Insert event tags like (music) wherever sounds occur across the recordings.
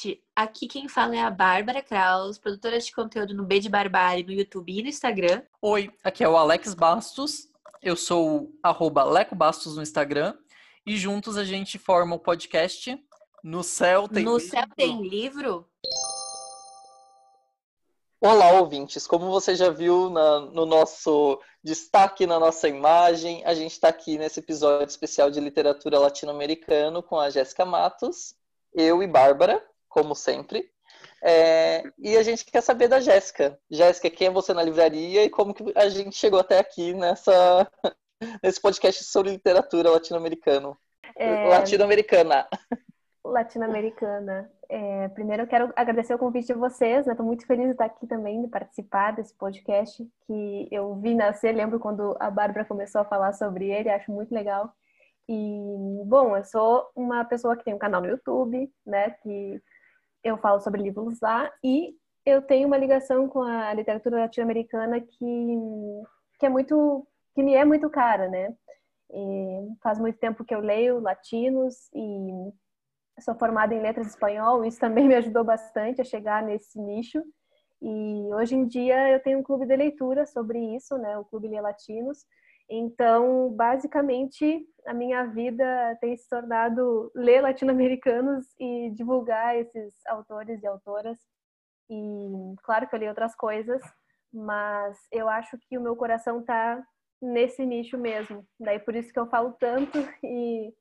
gente! Aqui quem fala é a Bárbara Kraus, produtora de conteúdo no B de Barbárie no YouTube e no Instagram. Oi, aqui é o Alex Bastos, eu sou arroba Leco Bastos no Instagram e juntos a gente forma o podcast No Céu Tem no Livro. Céu Tem Livro? Olá, ouvintes! Como você já viu na, no nosso destaque, na nossa imagem, a gente está aqui nesse episódio especial de literatura latino-americano com a Jéssica Matos, eu e Bárbara, como sempre. É, e a gente quer saber da Jéssica. Jéssica, quem é você na livraria e como que a gente chegou até aqui nessa, (laughs) nesse podcast sobre literatura latino-americano? É... Latino-americana. Latino-americana. É, primeiro eu quero agradecer o convite de vocês, né? Estou muito feliz de estar aqui também, de participar desse podcast que eu vi nascer, lembro quando a Bárbara começou a falar sobre ele, acho muito legal. E, bom, eu sou uma pessoa que tem um canal no YouTube, né? Que eu falo sobre livros lá e eu tenho uma ligação com a literatura latino-americana que, que é muito, que me é muito cara, né? E faz muito tempo que eu leio latinos e sou formada em letras espanhol, isso também (laughs) me ajudou bastante a chegar nesse nicho. E hoje em dia eu tenho um clube de leitura sobre isso, né, o Clube Lê Latinos. Então, basicamente, a minha vida tem se tornado ler latino-americanos e divulgar esses autores e autoras. E claro que eu li outras coisas, mas eu acho que o meu coração tá nesse nicho mesmo. Daí por isso que eu falo tanto (laughs) e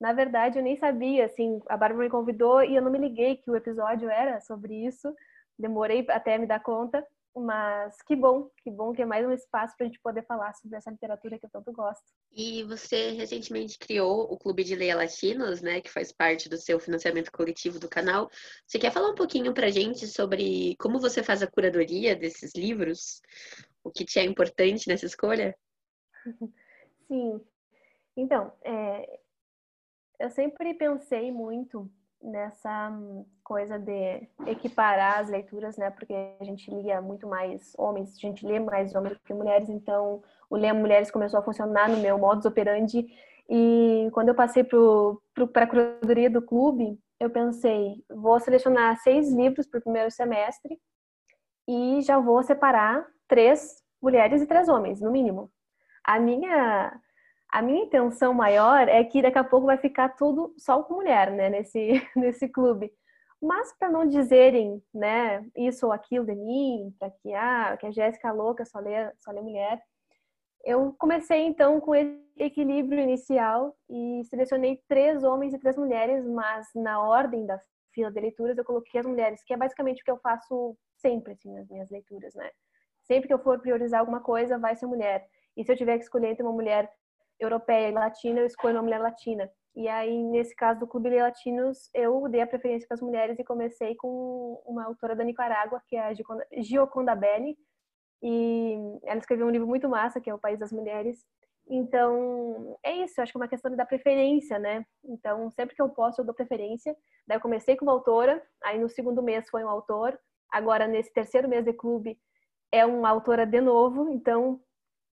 na verdade, eu nem sabia, assim, a Bárbara me convidou e eu não me liguei que o episódio era sobre isso. Demorei até me dar conta, mas que bom, que bom que é mais um espaço para a gente poder falar sobre essa literatura que eu tanto gosto. E você recentemente criou o Clube de Leia Latinos, né, que faz parte do seu financiamento coletivo do canal. Você quer falar um pouquinho para a gente sobre como você faz a curadoria desses livros? O que te é importante nessa escolha? (laughs) Sim. Então, é, eu sempre pensei muito nessa coisa de equiparar as leituras, né? Porque a gente lia muito mais homens, a gente lê mais homens do que mulheres, então o Ler Mulheres começou a funcionar no meu modus operandi. E quando eu passei para a curadoria do clube, eu pensei, vou selecionar seis livros para o primeiro semestre e já vou separar três mulheres e três homens, no mínimo. A minha a minha intenção maior é que daqui a pouco vai ficar tudo só com mulher, né, nesse, (laughs) nesse clube. Mas para não dizerem, né, isso ou aquilo de mim, para que, ah, que a Jéssica é louca só lê, só lê mulher, eu comecei então com esse equilíbrio inicial e selecionei três homens e três mulheres, mas na ordem da fila de leituras eu coloquei as mulheres, que é basicamente o que eu faço sempre assim, nas minhas leituras, né? Sempre que eu for priorizar alguma coisa, vai ser mulher. E se eu tiver que escolher entre uma mulher europeia e latina, eu escolho uma mulher latina. E aí, nesse caso do Clube de Latinos, eu dei a preferência para as mulheres e comecei com uma autora da Nicarágua, que é a Gioconda Belli. E ela escreveu um livro muito massa, que é O País das Mulheres. Então, é isso, eu acho que é uma questão dar preferência, né? Então, sempre que eu posso, eu dou preferência. Daí eu comecei com uma autora, aí no segundo mês foi um autor, agora nesse terceiro mês de clube é uma autora de novo, então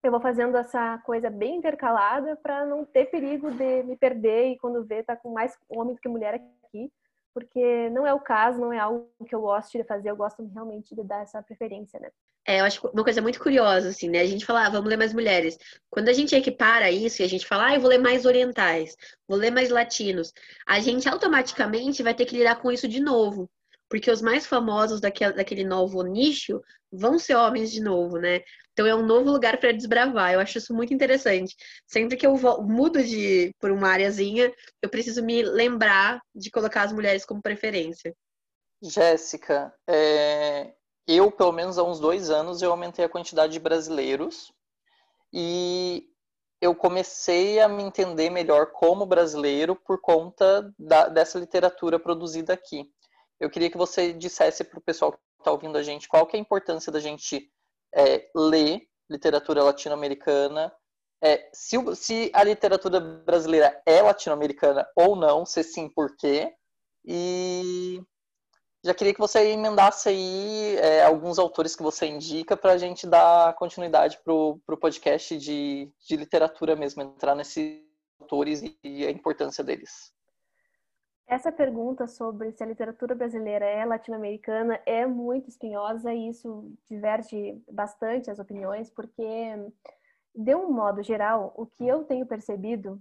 eu vou fazendo essa coisa bem intercalada para não ter perigo de me perder e quando ver tá com mais homem do que mulher aqui, porque não é o caso, não é algo que eu gosto de fazer, eu gosto realmente de dar essa preferência, né? É, eu acho uma coisa muito curiosa, assim, né? A gente fala, ah, vamos ler mais mulheres. Quando a gente equipara isso e a gente fala, ah, eu vou ler mais orientais, vou ler mais latinos, a gente automaticamente vai ter que lidar com isso de novo porque os mais famosos daquele, daquele novo nicho vão ser homens de novo, né? Então é um novo lugar para desbravar. Eu acho isso muito interessante. Sempre que eu mudo de por uma areazinha, eu preciso me lembrar de colocar as mulheres como preferência. Jéssica, é... eu pelo menos há uns dois anos eu aumentei a quantidade de brasileiros e eu comecei a me entender melhor como brasileiro por conta da, dessa literatura produzida aqui eu queria que você dissesse para o pessoal está ouvindo a gente qual que é a importância da gente é, ler literatura latino-americana, é, se, se, a literatura brasileira é latino-americana ou não, se sim, por quê? E já queria que você emendasse aí é, alguns autores que você indica para a gente dar continuidade para o podcast de, de literatura mesmo, entrar nesses autores e, e a importância deles. Essa pergunta sobre se a literatura brasileira é latino-americana é muito espinhosa e isso diverge bastante as opiniões, porque, de um modo geral, o que eu tenho percebido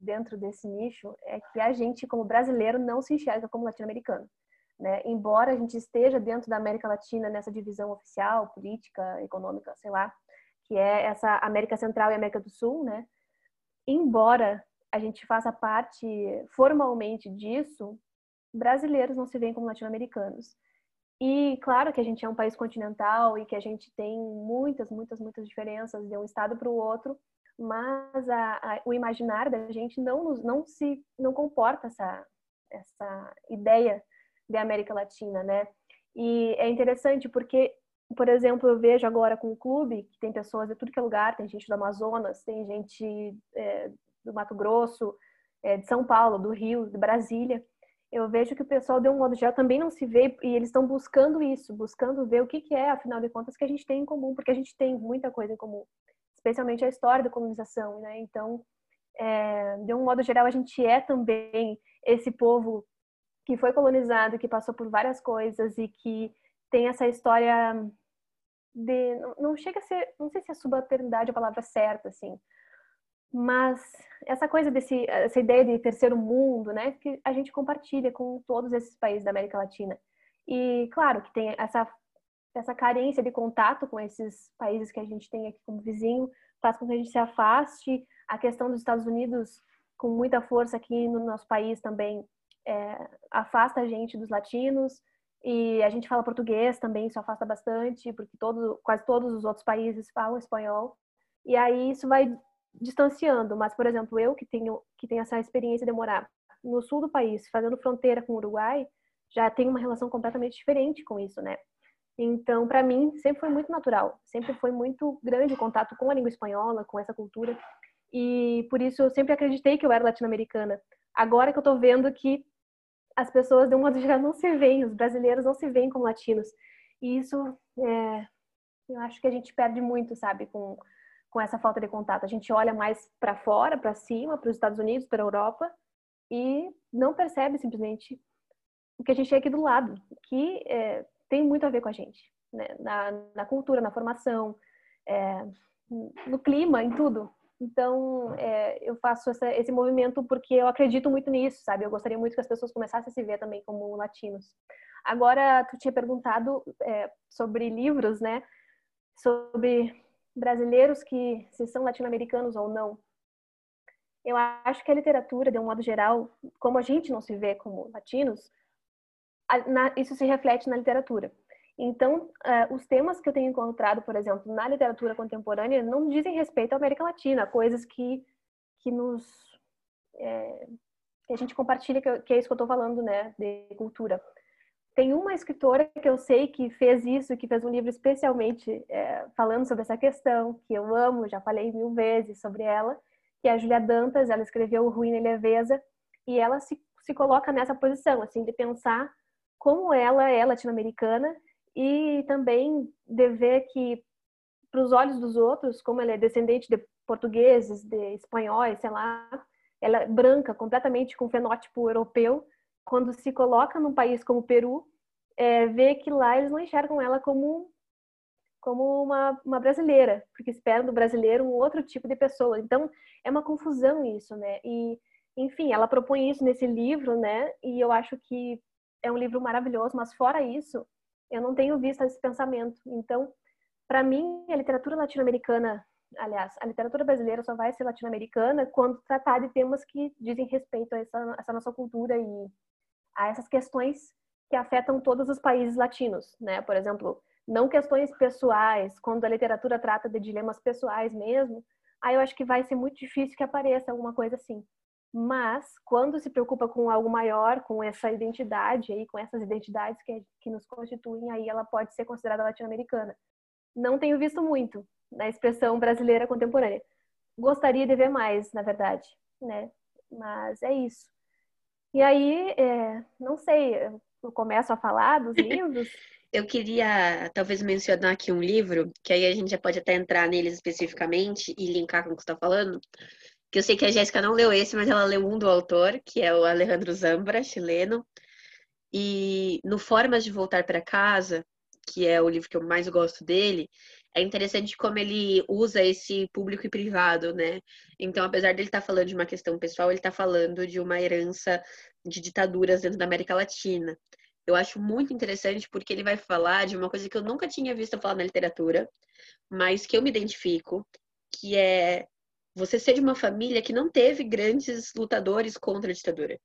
dentro desse nicho é que a gente, como brasileiro, não se enxerga como latino-americano. Né? Embora a gente esteja dentro da América Latina nessa divisão oficial, política, econômica, sei lá, que é essa América Central e América do Sul, né? Embora a gente faça parte formalmente disso, brasileiros não se veem como latino-americanos. E claro que a gente é um país continental e que a gente tem muitas, muitas, muitas diferenças de um estado para o outro, mas a, a, o imaginário da gente não, não se não comporta essa, essa ideia de América Latina, né? E é interessante porque, por exemplo, eu vejo agora com o clube que tem pessoas de tudo que é lugar, tem gente do Amazonas, tem gente é, do Mato Grosso, é, de São Paulo, do Rio, de Brasília. Eu vejo que o pessoal, de um modo geral, também não se vê e eles estão buscando isso, buscando ver o que, que é, afinal de contas, que a gente tem em comum, porque a gente tem muita coisa em comum especialmente a história da colonização, né? Então, é, de um modo geral, a gente é também esse povo que foi colonizado, que passou por várias coisas e que tem essa história de não chega a ser, não sei se é subalternidade a palavra certa, assim, mas essa coisa desse essa ideia de terceiro mundo, né, que a gente compartilha com todos esses países da América Latina. E claro que tem essa essa carência de contato com esses países que a gente tem aqui como vizinho faz com que a gente se afaste. A questão dos Estados Unidos, com muita força aqui no nosso país também, é, afasta a gente dos latinos. E a gente fala português também, isso afasta bastante, porque todo, quase todos os outros países falam espanhol. E aí isso vai distanciando. Mas, por exemplo, eu que tenho, que tenho essa experiência de morar no sul do país, fazendo fronteira com o Uruguai, já tenho uma relação completamente diferente com isso, né? Então, para mim, sempre foi muito natural, sempre foi muito grande o contato com a língua espanhola, com essa cultura. E por isso eu sempre acreditei que eu era latino-americana. Agora que eu tô vendo que as pessoas, de um modo geral, não se veem, os brasileiros não se veem como latinos. E isso, é, eu acho que a gente perde muito, sabe, com, com essa falta de contato. A gente olha mais para fora, para cima, para os Estados Unidos, para a Europa, e não percebe simplesmente o que a gente tem aqui do lado, que é, tem muito a ver com a gente, né? na, na cultura, na formação, é, no clima, em tudo. Então, é, eu faço essa, esse movimento porque eu acredito muito nisso, sabe? Eu gostaria muito que as pessoas começassem a se ver também como latinos. Agora, tu tinha perguntado é, sobre livros, né? Sobre brasileiros que se são latino-americanos ou não. Eu acho que a literatura, de um modo geral, como a gente não se vê como latinos, isso se reflete na literatura. Então, uh, os temas que eu tenho encontrado, por exemplo, na literatura contemporânea, não dizem respeito à América Latina, coisas que, que nos. É, que a gente compartilha, que é isso que eu estou falando, né, de cultura. Tem uma escritora que eu sei que fez isso, que fez um livro especialmente é, falando sobre essa questão, que eu amo, já falei mil vezes sobre ela, que é a Julia Dantas. Ela escreveu Ruína e Leveza, e ela se, se coloca nessa posição, assim, de pensar como ela é latino-americana e também de ver que, para os olhos dos outros, como ela é descendente de portugueses, de espanhóis, sei lá, ela é branca, completamente com fenótipo europeu, quando se coloca num país como o Peru, é, vê que lá eles não enxergam ela como como uma, uma brasileira, porque esperam do brasileiro um outro tipo de pessoa. Então, é uma confusão isso, né? E, enfim, ela propõe isso nesse livro, né? E eu acho que é um livro maravilhoso, mas fora isso, eu não tenho visto esse pensamento. Então, para mim, a literatura latino-americana, aliás, a literatura brasileira só vai ser latino-americana quando tratar de temas que dizem respeito a essa, essa nossa cultura e a essas questões que afetam todos os países latinos, né? Por exemplo, não questões pessoais, quando a literatura trata de dilemas pessoais mesmo, aí eu acho que vai ser muito difícil que apareça alguma coisa assim. Mas, quando se preocupa com algo maior, com essa identidade aí, com essas identidades que, que nos constituem, aí ela pode ser considerada latino-americana. Não tenho visto muito na expressão brasileira contemporânea. Gostaria de ver mais, na verdade, né? Mas é isso. E aí, é, não sei, eu começo a falar dos livros. (laughs) eu queria talvez mencionar aqui um livro, que aí a gente já pode até entrar neles especificamente e linkar com o que está falando, que eu sei que a Jéssica não leu esse, mas ela leu um do autor, que é o Alejandro Zambra, chileno. E no Formas de Voltar para Casa, que é o livro que eu mais gosto dele, é interessante como ele usa esse público e privado, né? Então, apesar dele estar tá falando de uma questão pessoal, ele está falando de uma herança de ditaduras dentro da América Latina. Eu acho muito interessante porque ele vai falar de uma coisa que eu nunca tinha visto falar na literatura, mas que eu me identifico, que é você ser de uma família que não teve grandes lutadores contra a ditadura,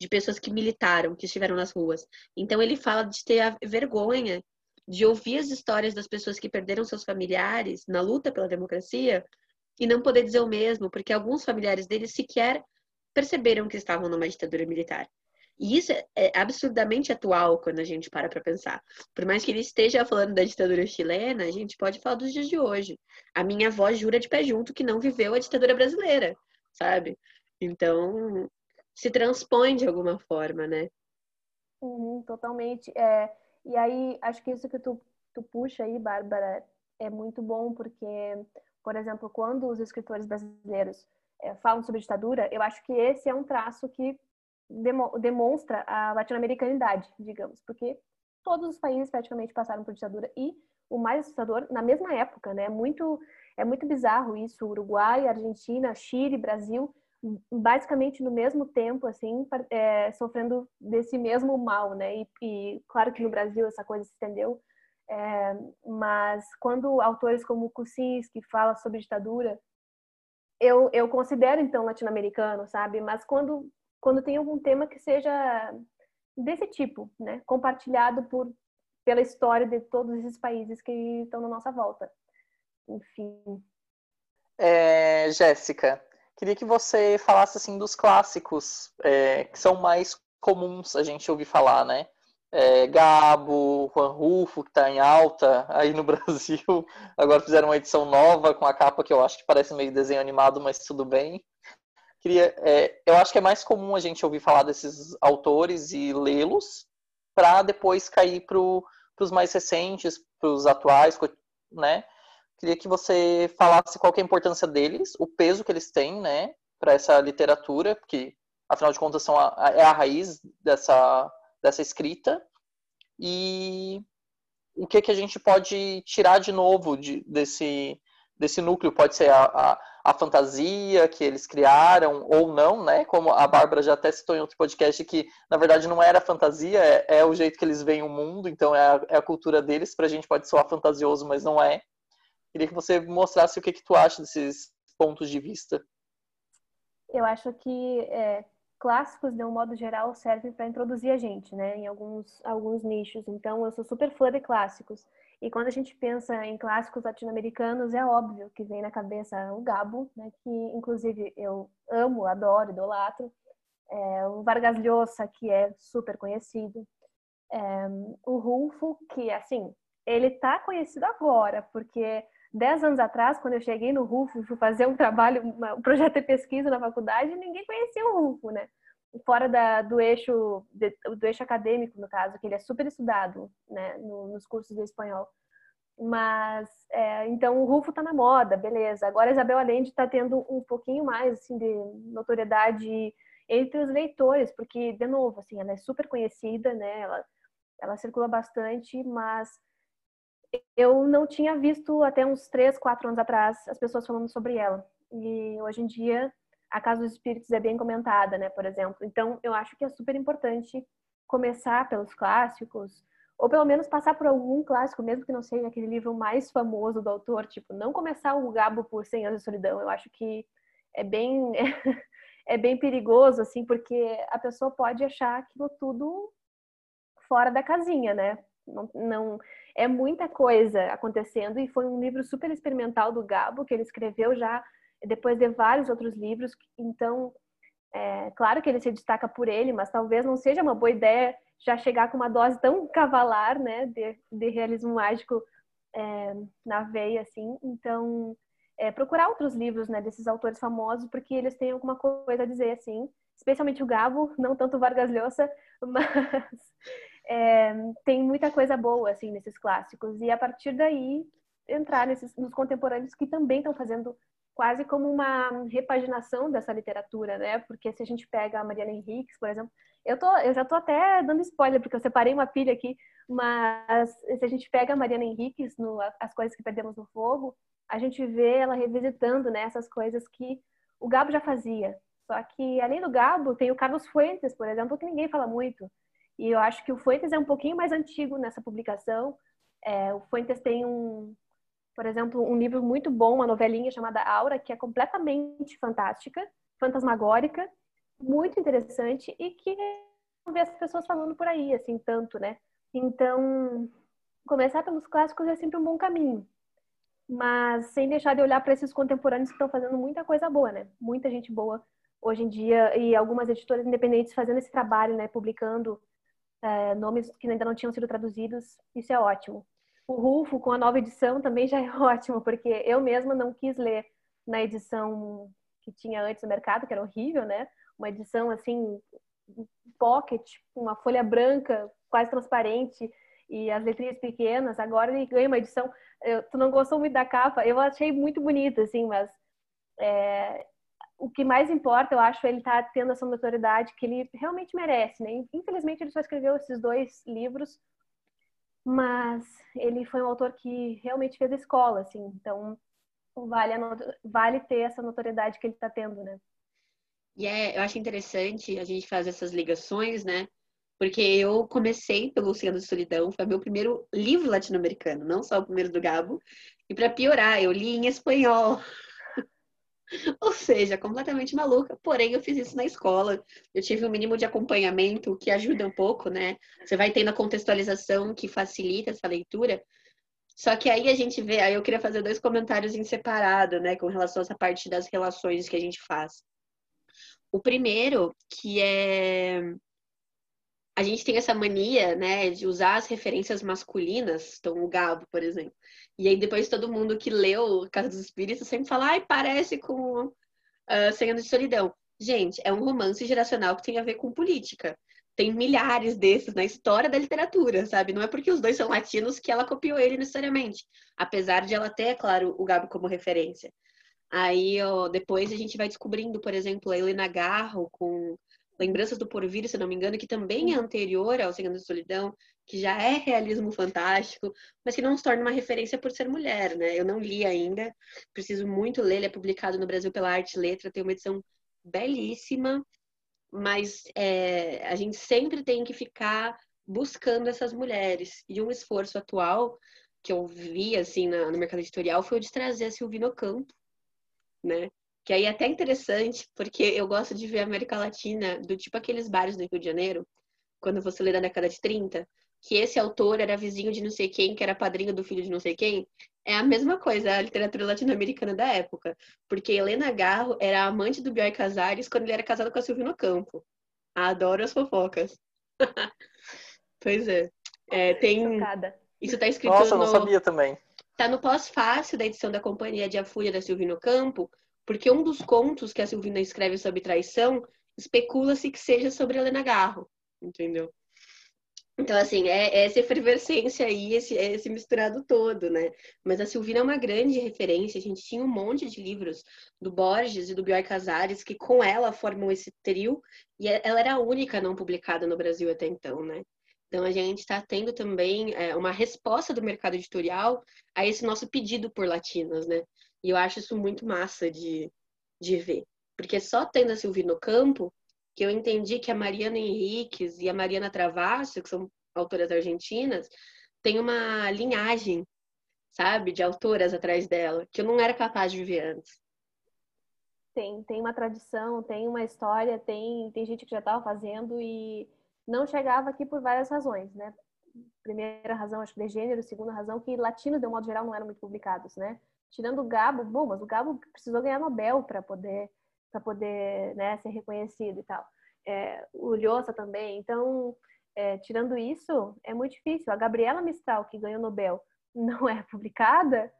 de pessoas que militaram, que estiveram nas ruas. Então ele fala de ter a vergonha de ouvir as histórias das pessoas que perderam seus familiares na luta pela democracia e não poder dizer o mesmo, porque alguns familiares deles sequer perceberam que estavam numa ditadura militar. E isso é absurdamente atual quando a gente para para pensar. Por mais que ele esteja falando da ditadura chilena, a gente pode falar dos dias de hoje. A minha avó jura de pé junto que não viveu a ditadura brasileira, sabe? Então, se transpõe de alguma forma, né? Uhum, totalmente. É, e aí, acho que isso que tu, tu puxa aí, Bárbara, é muito bom, porque, por exemplo, quando os escritores brasileiros é, falam sobre ditadura, eu acho que esse é um traço que demonstra a latino-americanidade, digamos, porque todos os países praticamente passaram por ditadura e o mais assustador na mesma época, né? É muito é muito bizarro isso, Uruguai, Argentina, Chile, Brasil, basicamente no mesmo tempo, assim, é, sofrendo desse mesmo mal, né? E, e, claro que no Brasil essa coisa se estendeu, é, mas quando autores como Kuczynski fala sobre ditadura, eu, eu considero então latino-americano, sabe? Mas quando quando tem algum tema que seja desse tipo, né? Compartilhado por pela história de todos esses países que estão na nossa volta. Enfim. É, Jéssica, queria que você falasse assim dos clássicos é, que são mais comuns a gente ouvir falar, né? É, Gabo, Juan Rufo, que está em alta aí no (laughs) Brasil. Agora fizeram uma edição nova com a capa que eu acho que parece meio desenho animado, mas tudo bem queria, é, eu acho que é mais comum a gente ouvir falar desses autores e lê-los para depois cair para os mais recentes, para os atuais, né? Queria que você falasse qual é a importância deles, o peso que eles têm, né, para essa literatura, porque afinal de contas são a, é a raiz dessa, dessa escrita e o que que a gente pode tirar de novo de, desse desse núcleo pode ser a, a, a, fantasia que eles criaram ou não, né? Como a Bárbara já até citou em outro podcast que na verdade não era fantasia, é, é o jeito que eles veem o mundo, então é a, é a cultura deles. Para a gente pode soar fantasioso, mas não é. Queria que você mostrasse o que, que tu acha desses pontos de vista. Eu acho que é, clássicos, de um modo geral, servem para introduzir a gente, né? Em alguns, alguns nichos. Então, eu sou super fã de clássicos. E quando a gente pensa em clássicos latino-americanos, é óbvio que vem na cabeça o Gabo, né, que inclusive eu amo, adoro, idolatro. É, o Vargas Llosa, que é super conhecido. É, o Rulfo, que, assim, ele tá conhecido agora, porque dez anos atrás, quando eu cheguei no Rulfo, fui fazer um trabalho, um projeto de pesquisa na faculdade, ninguém conhecia o Rulfo, né? fora da, do eixo do eixo acadêmico no caso que ele é super estudado né no, nos cursos de espanhol. Mas é, então o Rufo está na moda beleza. Agora a Isabel Allende está tendo um pouquinho mais assim de notoriedade entre os leitores porque de novo assim ela é super conhecida né? Ela ela circula bastante mas eu não tinha visto até uns três quatro anos atrás as pessoas falando sobre ela e hoje em dia a Casa dos Espíritos é bem comentada, né, por exemplo. Então, eu acho que é super importante começar pelos clássicos, ou pelo menos passar por algum clássico, mesmo que não seja aquele livro mais famoso do autor, tipo, não começar o Gabo por 100 anos de solidão. Eu acho que é bem (laughs) é bem perigoso assim, porque a pessoa pode achar aquilo tudo fora da casinha, né? Não, não é muita coisa acontecendo e foi um livro super experimental do Gabo que ele escreveu já depois de vários outros livros. Então, é, claro que ele se destaca por ele, mas talvez não seja uma boa ideia já chegar com uma dose tão cavalar, né, de, de realismo mágico é, na veia, assim. Então, é, procurar outros livros, né, desses autores famosos, porque eles têm alguma coisa a dizer, assim. Especialmente o Gabo, não tanto o Vargas Llosa, (laughs) mas é, tem muita coisa boa, assim, nesses clássicos. E a partir daí, entrar nesses, nos contemporâneos que também estão fazendo quase como uma repaginação dessa literatura, né? Porque se a gente pega a Mariana Henriques, por exemplo, eu, tô, eu já tô até dando spoiler, porque eu separei uma pilha aqui, mas se a gente pega a Mariana Henriques no As Coisas que Perdemos no Fogo, a gente vê ela revisitando né, essas coisas que o Gabo já fazia. Só que, além do Gabo, tem o Carlos Fuentes, por exemplo, que ninguém fala muito. E eu acho que o Fuentes é um pouquinho mais antigo nessa publicação. É, o Fuentes tem um, por exemplo, um livro muito bom, uma novelinha chamada Aura, que é completamente fantástica, fantasmagórica, muito interessante e que não vê as pessoas falando por aí, assim, tanto, né? Então, começar pelos clássicos é sempre um bom caminho. Mas sem deixar de olhar para esses contemporâneos que estão fazendo muita coisa boa, né? Muita gente boa hoje em dia e algumas editoras independentes fazendo esse trabalho, né? Publicando é, nomes que ainda não tinham sido traduzidos. Isso é ótimo. O Rufo, com a nova edição, também já é (laughs) ótimo, porque eu mesma não quis ler na edição que tinha antes no mercado, que era horrível, né? Uma edição assim, pocket, uma folha branca, quase transparente, e as letrinhas pequenas. Agora ele ganha uma edição. Eu, tu não gostou muito da capa? Eu achei muito bonita, assim, mas é, o que mais importa, eu acho, é ele tá tendo essa notoriedade que ele realmente merece, né? Infelizmente, ele só escreveu esses dois livros mas ele foi um autor que realmente fez escola, assim, então vale, vale ter essa notoriedade que ele está tendo, né? E é, eu acho interessante a gente fazer essas ligações, né? Porque eu comecei pelo Oceano de Solidão, foi meu primeiro livro latino-americano, não só o primeiro do Gabo. E para piorar, eu li em espanhol. (laughs) Ou seja, completamente maluca. Porém, eu fiz isso na escola. Eu tive um mínimo de acompanhamento que ajuda um pouco, né? Você vai tendo a contextualização que facilita essa leitura. Só que aí a gente vê, aí eu queria fazer dois comentários em separado, né, com relação a essa parte das relações que a gente faz. O primeiro, que é a gente tem essa mania, né, de usar as referências masculinas, então o Gabo, por exemplo. E aí depois todo mundo que leu Casa dos Espíritos sempre fala, ai, parece com uh, Senhor de Solidão. Gente, é um romance geracional que tem a ver com política. Tem milhares desses na história da literatura, sabe? Não é porque os dois são latinos que ela copiou ele necessariamente. Apesar de ela ter, é claro, o Gabo como referência. Aí, ó, depois a gente vai descobrindo, por exemplo, a Helena Garro com Lembranças do Porvir, se não me engano, que também é anterior ao Senhor da Solidão, que já é realismo fantástico, mas que não se torna uma referência por ser mulher, né? Eu não li ainda, preciso muito ler, ele é publicado no Brasil pela Arte Letra, tem uma edição belíssima, mas é, a gente sempre tem que ficar buscando essas mulheres. E um esforço atual que eu vi, assim, na, no mercado editorial foi o de trazer a Silvina Campo, né? Que aí é até interessante, porque eu gosto de ver a América Latina do tipo aqueles bares do Rio de Janeiro, quando você lê na década de 30, que esse autor era vizinho de não sei quem, que era padrinho do filho de não sei quem. É a mesma coisa a literatura latino-americana da época. Porque Helena Garro era amante do Bioy Casares quando ele era casado com a Silvina Campo. Adoro as fofocas. (laughs) pois é. é tem... Isso está escrito Nossa, no... não sabia também. Tá no pós-fácil da edição da Companhia de A Fúria da Silvino Campo, porque um dos contos que a Silvina escreve sobre traição especula-se que seja sobre Helena Garro, entendeu? Então, assim, é, é essa efervescência aí, esse, é esse misturado todo, né? Mas a Silvina é uma grande referência. A gente tinha um monte de livros do Borges e do Bioy Casares que com ela formam esse trio. E é, ela era a única não publicada no Brasil até então, né? Então, a gente está tendo também é, uma resposta do mercado editorial a esse nosso pedido por latinas, né? E eu acho isso muito massa de, de ver. Porque só tendo a Silvia no campo, que eu entendi que a Mariana Henriques e a Mariana Travassi, que são autoras argentinas, tem uma linhagem, sabe, de autoras atrás dela, que eu não era capaz de ver antes. Tem, tem uma tradição, tem uma história, tem, tem gente que já estava fazendo e não chegava aqui por várias razões, né? Primeira razão, acho que de gênero, segunda razão, que latinos, de um modo geral, não eram muito publicados, né? tirando o Gabo, bom, mas o Gabo precisou ganhar Nobel para poder para poder né, ser reconhecido e tal. É, o Lhosa também. Então, é, tirando isso, é muito difícil. A Gabriela Mistral, que ganhou Nobel, (laughs) não é publicada.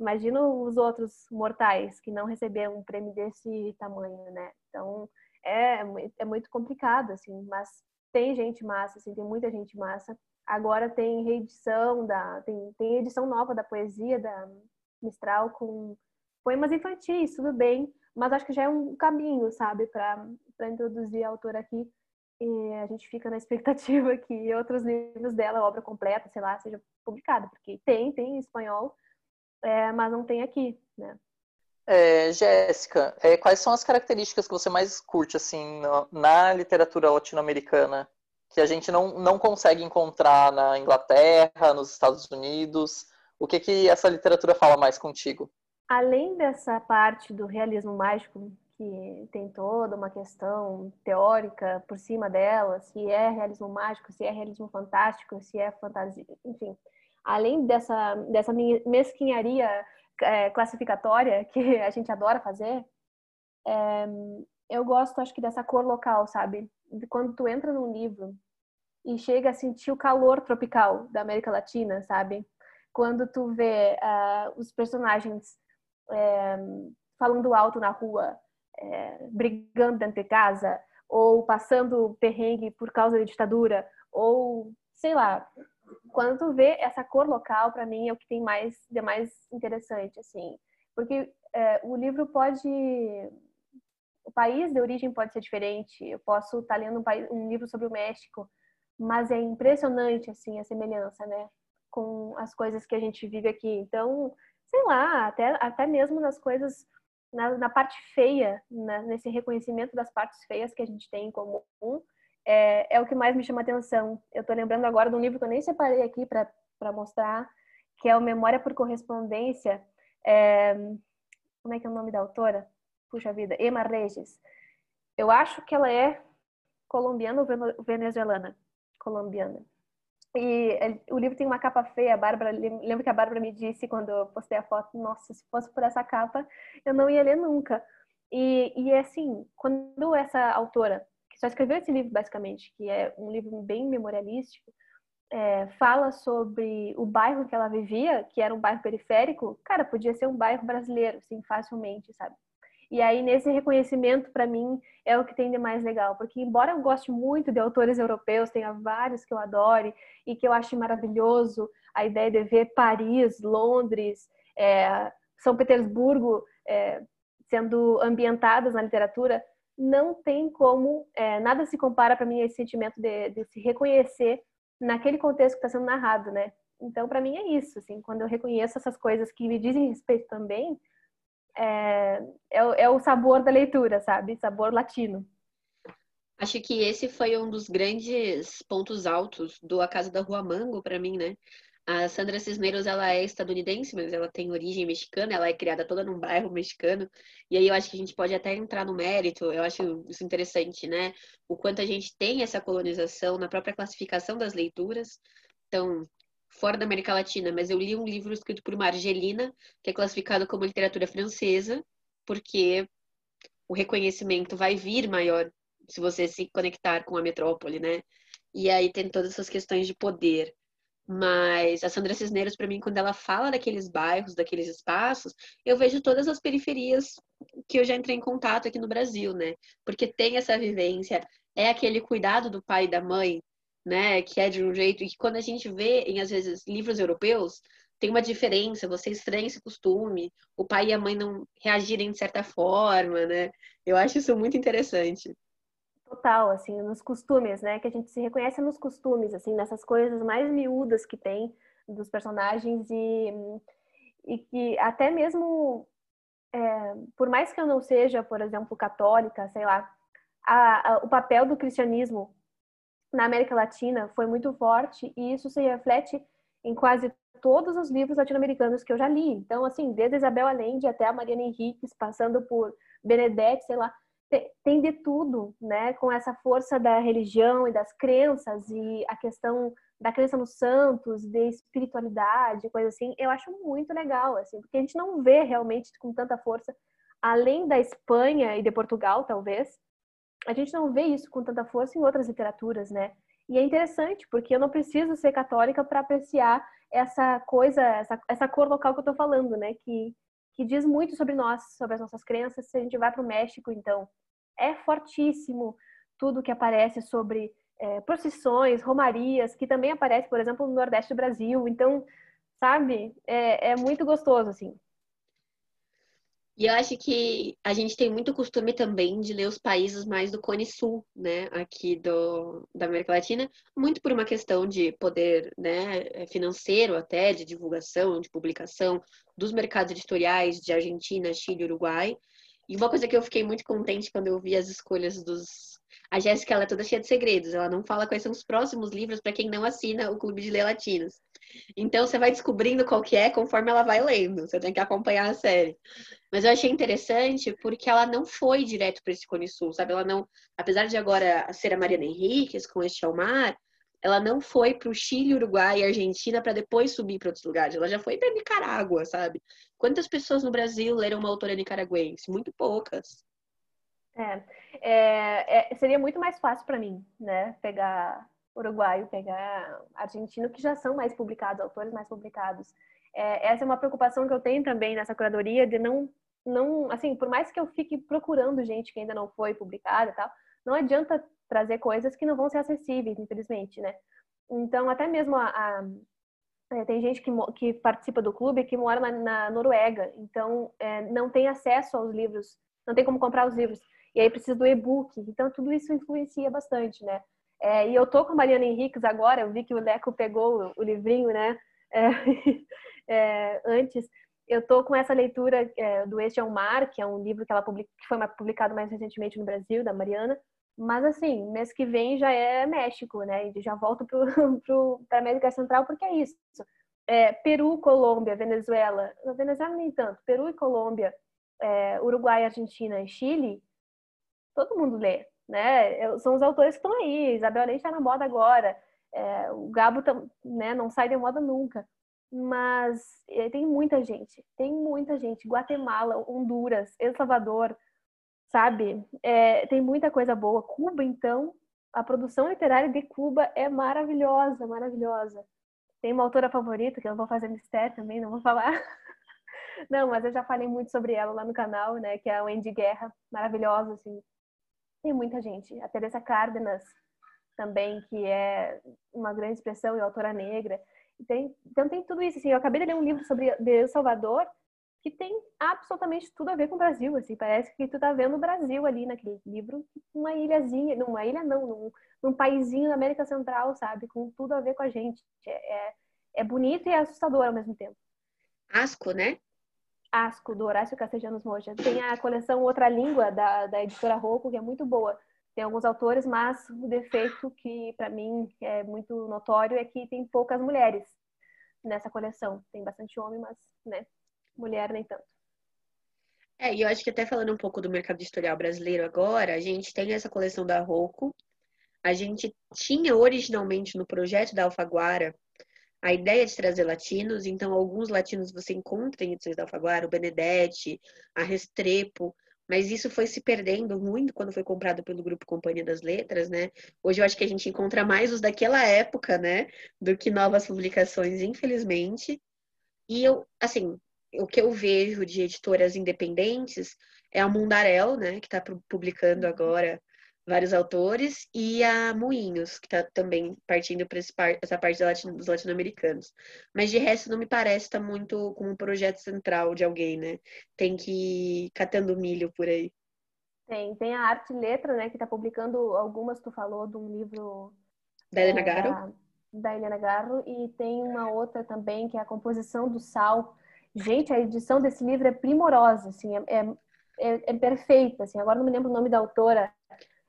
Imagina os outros mortais que não receberam um prêmio desse tamanho, né? Então, é, é muito complicado, assim. Mas tem gente massa, assim, tem muita gente massa. Agora tem reedição da... Tem, tem edição nova da poesia da Mistral com poemas infantis, tudo bem, mas acho que já é um caminho, sabe, para introduzir a autora aqui. E a gente fica na expectativa que outros livros dela, obra completa, sei lá, seja publicada, porque tem, tem em espanhol, é, mas não tem aqui, né? É, Jéssica, é, quais são as características que você mais curte assim na, na literatura latino-americana que a gente não, não consegue encontrar na Inglaterra, nos Estados Unidos? O que que essa literatura fala mais contigo? Além dessa parte do realismo mágico que tem toda uma questão teórica por cima dela, se é realismo mágico, se é realismo fantástico, se é fantasia, enfim. Além dessa, dessa mesquinharia é, classificatória que (laughs) a gente adora fazer, é, eu gosto, acho que, dessa cor local, sabe? De quando tu entra num livro e chega a sentir o calor tropical da América Latina, sabe? Quando tu vê uh, os personagens é, falando alto na rua, é, brigando dentro de casa, ou passando perrengue por causa da ditadura, ou sei lá. Quando tu vê essa cor local, para mim é o que tem mais de mais interessante, assim, porque é, o livro pode, o país de origem pode ser diferente. Eu posso estar tá lendo um, país, um livro sobre o México, mas é impressionante assim a semelhança, né, com as coisas que a gente vive aqui. Então, sei lá, até até mesmo nas coisas na, na parte feia, né, nesse reconhecimento das partes feias que a gente tem em comum, é, é o que mais me chama atenção. Eu estou lembrando agora de um livro que eu nem separei aqui para mostrar, que é o Memória por Correspondência. É, como é que é o nome da autora? Puxa vida, Emma Regis. Eu acho que ela é colombiana ou venezuelana? Colombiana. E o livro tem uma capa feia, a Bárbara, lembro que a Bárbara me disse quando eu postei a foto, nossa, se fosse por essa capa, eu não ia ler nunca. E, e assim, quando essa autora, que só escreveu esse livro basicamente, que é um livro bem memorialístico, é, fala sobre o bairro que ela vivia, que era um bairro periférico, cara, podia ser um bairro brasileiro, assim, facilmente, sabe? E aí, nesse reconhecimento, para mim, é o que tem de mais legal. Porque, embora eu goste muito de autores europeus, tenha vários que eu adore e que eu acho maravilhoso a ideia de ver Paris, Londres, é, São Petersburgo é, sendo ambientadas na literatura, não tem como, é, nada se compara para mim a esse sentimento de, de se reconhecer naquele contexto que está sendo narrado, né? Então, para mim é isso, assim, quando eu reconheço essas coisas que me dizem respeito também, é, é, é o sabor da leitura, sabe? Sabor latino. Acho que esse foi um dos grandes pontos altos do A Casa da Rua Mango para mim, né? A Sandra Cisneros, ela é estadunidense, mas ela tem origem mexicana, ela é criada toda num bairro mexicano. E aí eu acho que a gente pode até entrar no mérito, eu acho isso interessante, né? O quanto a gente tem essa colonização na própria classificação das leituras. Então, fora da América Latina, mas eu li um livro escrito por uma argelina, que é classificado como literatura francesa, porque o reconhecimento vai vir maior se você se conectar com a metrópole, né? E aí tem todas essas questões de poder. Mas a Sandra Cisneros, para mim, quando ela fala daqueles bairros, daqueles espaços, eu vejo todas as periferias que eu já entrei em contato aqui no Brasil, né? Porque tem essa vivência, é aquele cuidado do pai e da mãe né? Que é de um jeito e que quando a gente vê em às vezes livros europeus tem uma diferença, você estranha esse costume, o pai e a mãe não reagirem de certa forma, né? Eu acho isso muito interessante. Total, assim, nos costumes, né? Que a gente se reconhece nos costumes, assim, nessas coisas mais miúdas que tem dos personagens e, e que até mesmo, é, por mais que eu não seja, por exemplo, católica, sei lá, a, a, o papel do cristianismo na América Latina foi muito forte e isso se reflete em quase todos os livros latino-americanos que eu já li. Então, assim, desde Isabel Allende até a Mariana Henriques, passando por Benedetti, sei lá, tem de tudo, né? Com essa força da religião e das crenças e a questão da crença nos santos, de espiritualidade, coisa assim, eu acho muito legal, assim, porque a gente não vê realmente com tanta força, além da Espanha e de Portugal, talvez, a gente não vê isso com tanta força em outras literaturas, né? E é interessante, porque eu não preciso ser católica para apreciar essa coisa, essa, essa cor local que eu estou falando, né? Que, que diz muito sobre nós, sobre as nossas crenças. Se a gente vai para o México, então, é fortíssimo tudo que aparece sobre é, procissões, romarias, que também aparece, por exemplo, no Nordeste do Brasil. Então, sabe, é, é muito gostoso, assim. E eu acho que a gente tem muito costume também de ler os países mais do Cone Sul, né, aqui do, da América Latina, muito por uma questão de poder né, financeiro até, de divulgação, de publicação dos mercados editoriais de Argentina, Chile, Uruguai. E uma coisa que eu fiquei muito contente quando eu vi as escolhas dos. A Jéssica, ela é toda cheia de segredos, ela não fala quais são os próximos livros para quem não assina o Clube de Ler Latinos. Então você vai descobrindo qual que é conforme ela vai lendo. Você tem que acompanhar a série. Mas eu achei interessante porque ela não foi direto para esse Cone Sul, sabe? Ela não, apesar de agora ser a Mariana Henriques com este Almar, ela não foi para o Chile, Uruguai e Argentina para depois subir para outros lugares. Ela já foi para Nicarágua, sabe? Quantas pessoas no Brasil leram uma autora nicaragüense? Muito poucas. É, é, é seria muito mais fácil para mim, né? Pegar uruguaio, pegar argentino, que já são mais publicados, autores mais publicados. É, essa é uma preocupação que eu tenho também nessa curadoria de não, não, assim, por mais que eu fique procurando gente que ainda não foi publicada tal, não adianta trazer coisas que não vão ser acessíveis, infelizmente, né? Então, até mesmo a, a é, tem gente que, que participa do clube que mora na, na Noruega, então é, não tem acesso aos livros, não tem como comprar os livros, e aí precisa do e-book, então tudo isso influencia bastante, né? É, e eu tô com a Mariana Henriques agora, eu vi que o Leco pegou o livrinho, né? É, (laughs) é, antes, eu tô com essa leitura é, do Este é o Mar, que é um livro que ela publica, que foi publicado mais recentemente no Brasil, da Mariana. Mas assim, mês que vem já é México, né? E já volto para (laughs) a América Central porque é isso. É, Peru, Colômbia, Venezuela, Venezuela nem tanto, Peru e Colômbia, é, Uruguai, Argentina e Chile, todo mundo lê né? São os autores que estão aí. Isabel Allende está na moda agora. É, o Gabo né, não sai de moda nunca. Mas é, tem muita gente, tem muita gente. Guatemala, Honduras, El Salvador, sabe? É, tem muita coisa boa. Cuba, então, a produção literária de Cuba é maravilhosa, maravilhosa. Tem uma autora favorita, que eu não vou fazer mistério também, não vou falar. (laughs) Não, mas eu já falei muito sobre ela lá no canal, né? Que é a Wendy Guerra, maravilhosa, assim, tem muita gente. A Teresa Cárdenas também, que é uma grande expressão e autora negra. Tem, então tem tudo isso. Assim, eu acabei de ler um livro sobre El Salvador que tem absolutamente tudo a ver com o Brasil. Assim, parece que tu tá vendo o Brasil ali naquele livro, uma ilhazinha, numa ilha não, num, num paísinho da América Central, sabe? Com tudo a ver com a gente. É, é, é bonito e é assustador ao mesmo tempo. Asco, né? Asco, do Horácio Castellanos Moja. Tem a coleção Outra Língua, da, da editora Rocco, que é muito boa. Tem alguns autores, mas o defeito que, para mim, é muito notório é que tem poucas mulheres nessa coleção. Tem bastante homem, mas, né, mulher nem tanto. É, e eu acho que até falando um pouco do mercado editorial brasileiro agora, a gente tem essa coleção da Rocco. A gente tinha originalmente no projeto da Alfaguara a ideia de trazer latinos, então alguns latinos você encontra em edições da Alfaguara, o Benedetti, a Restrepo, mas isso foi se perdendo muito quando foi comprado pelo grupo Companhia das Letras, né? Hoje eu acho que a gente encontra mais os daquela época, né, do que novas publicações, infelizmente. E eu, assim, o que eu vejo de editoras independentes é a Mundarel, né, que está publicando uhum. agora vários autores, e a Moinhos, que está também partindo para essa parte dos latino-americanos. Mas de resto não me parece estar tá muito com um projeto central de alguém, né? Tem que ir catando milho por aí. Tem, tem a Arte e Letra, né, que está publicando algumas, tu falou, de um livro... Da Helena é, Garro? Da, da Helena Garro, e tem uma outra também, que é a Composição do Sal. Gente, a edição desse livro é primorosa, assim, é, é, é, é perfeita, assim, agora não me lembro o nome da autora,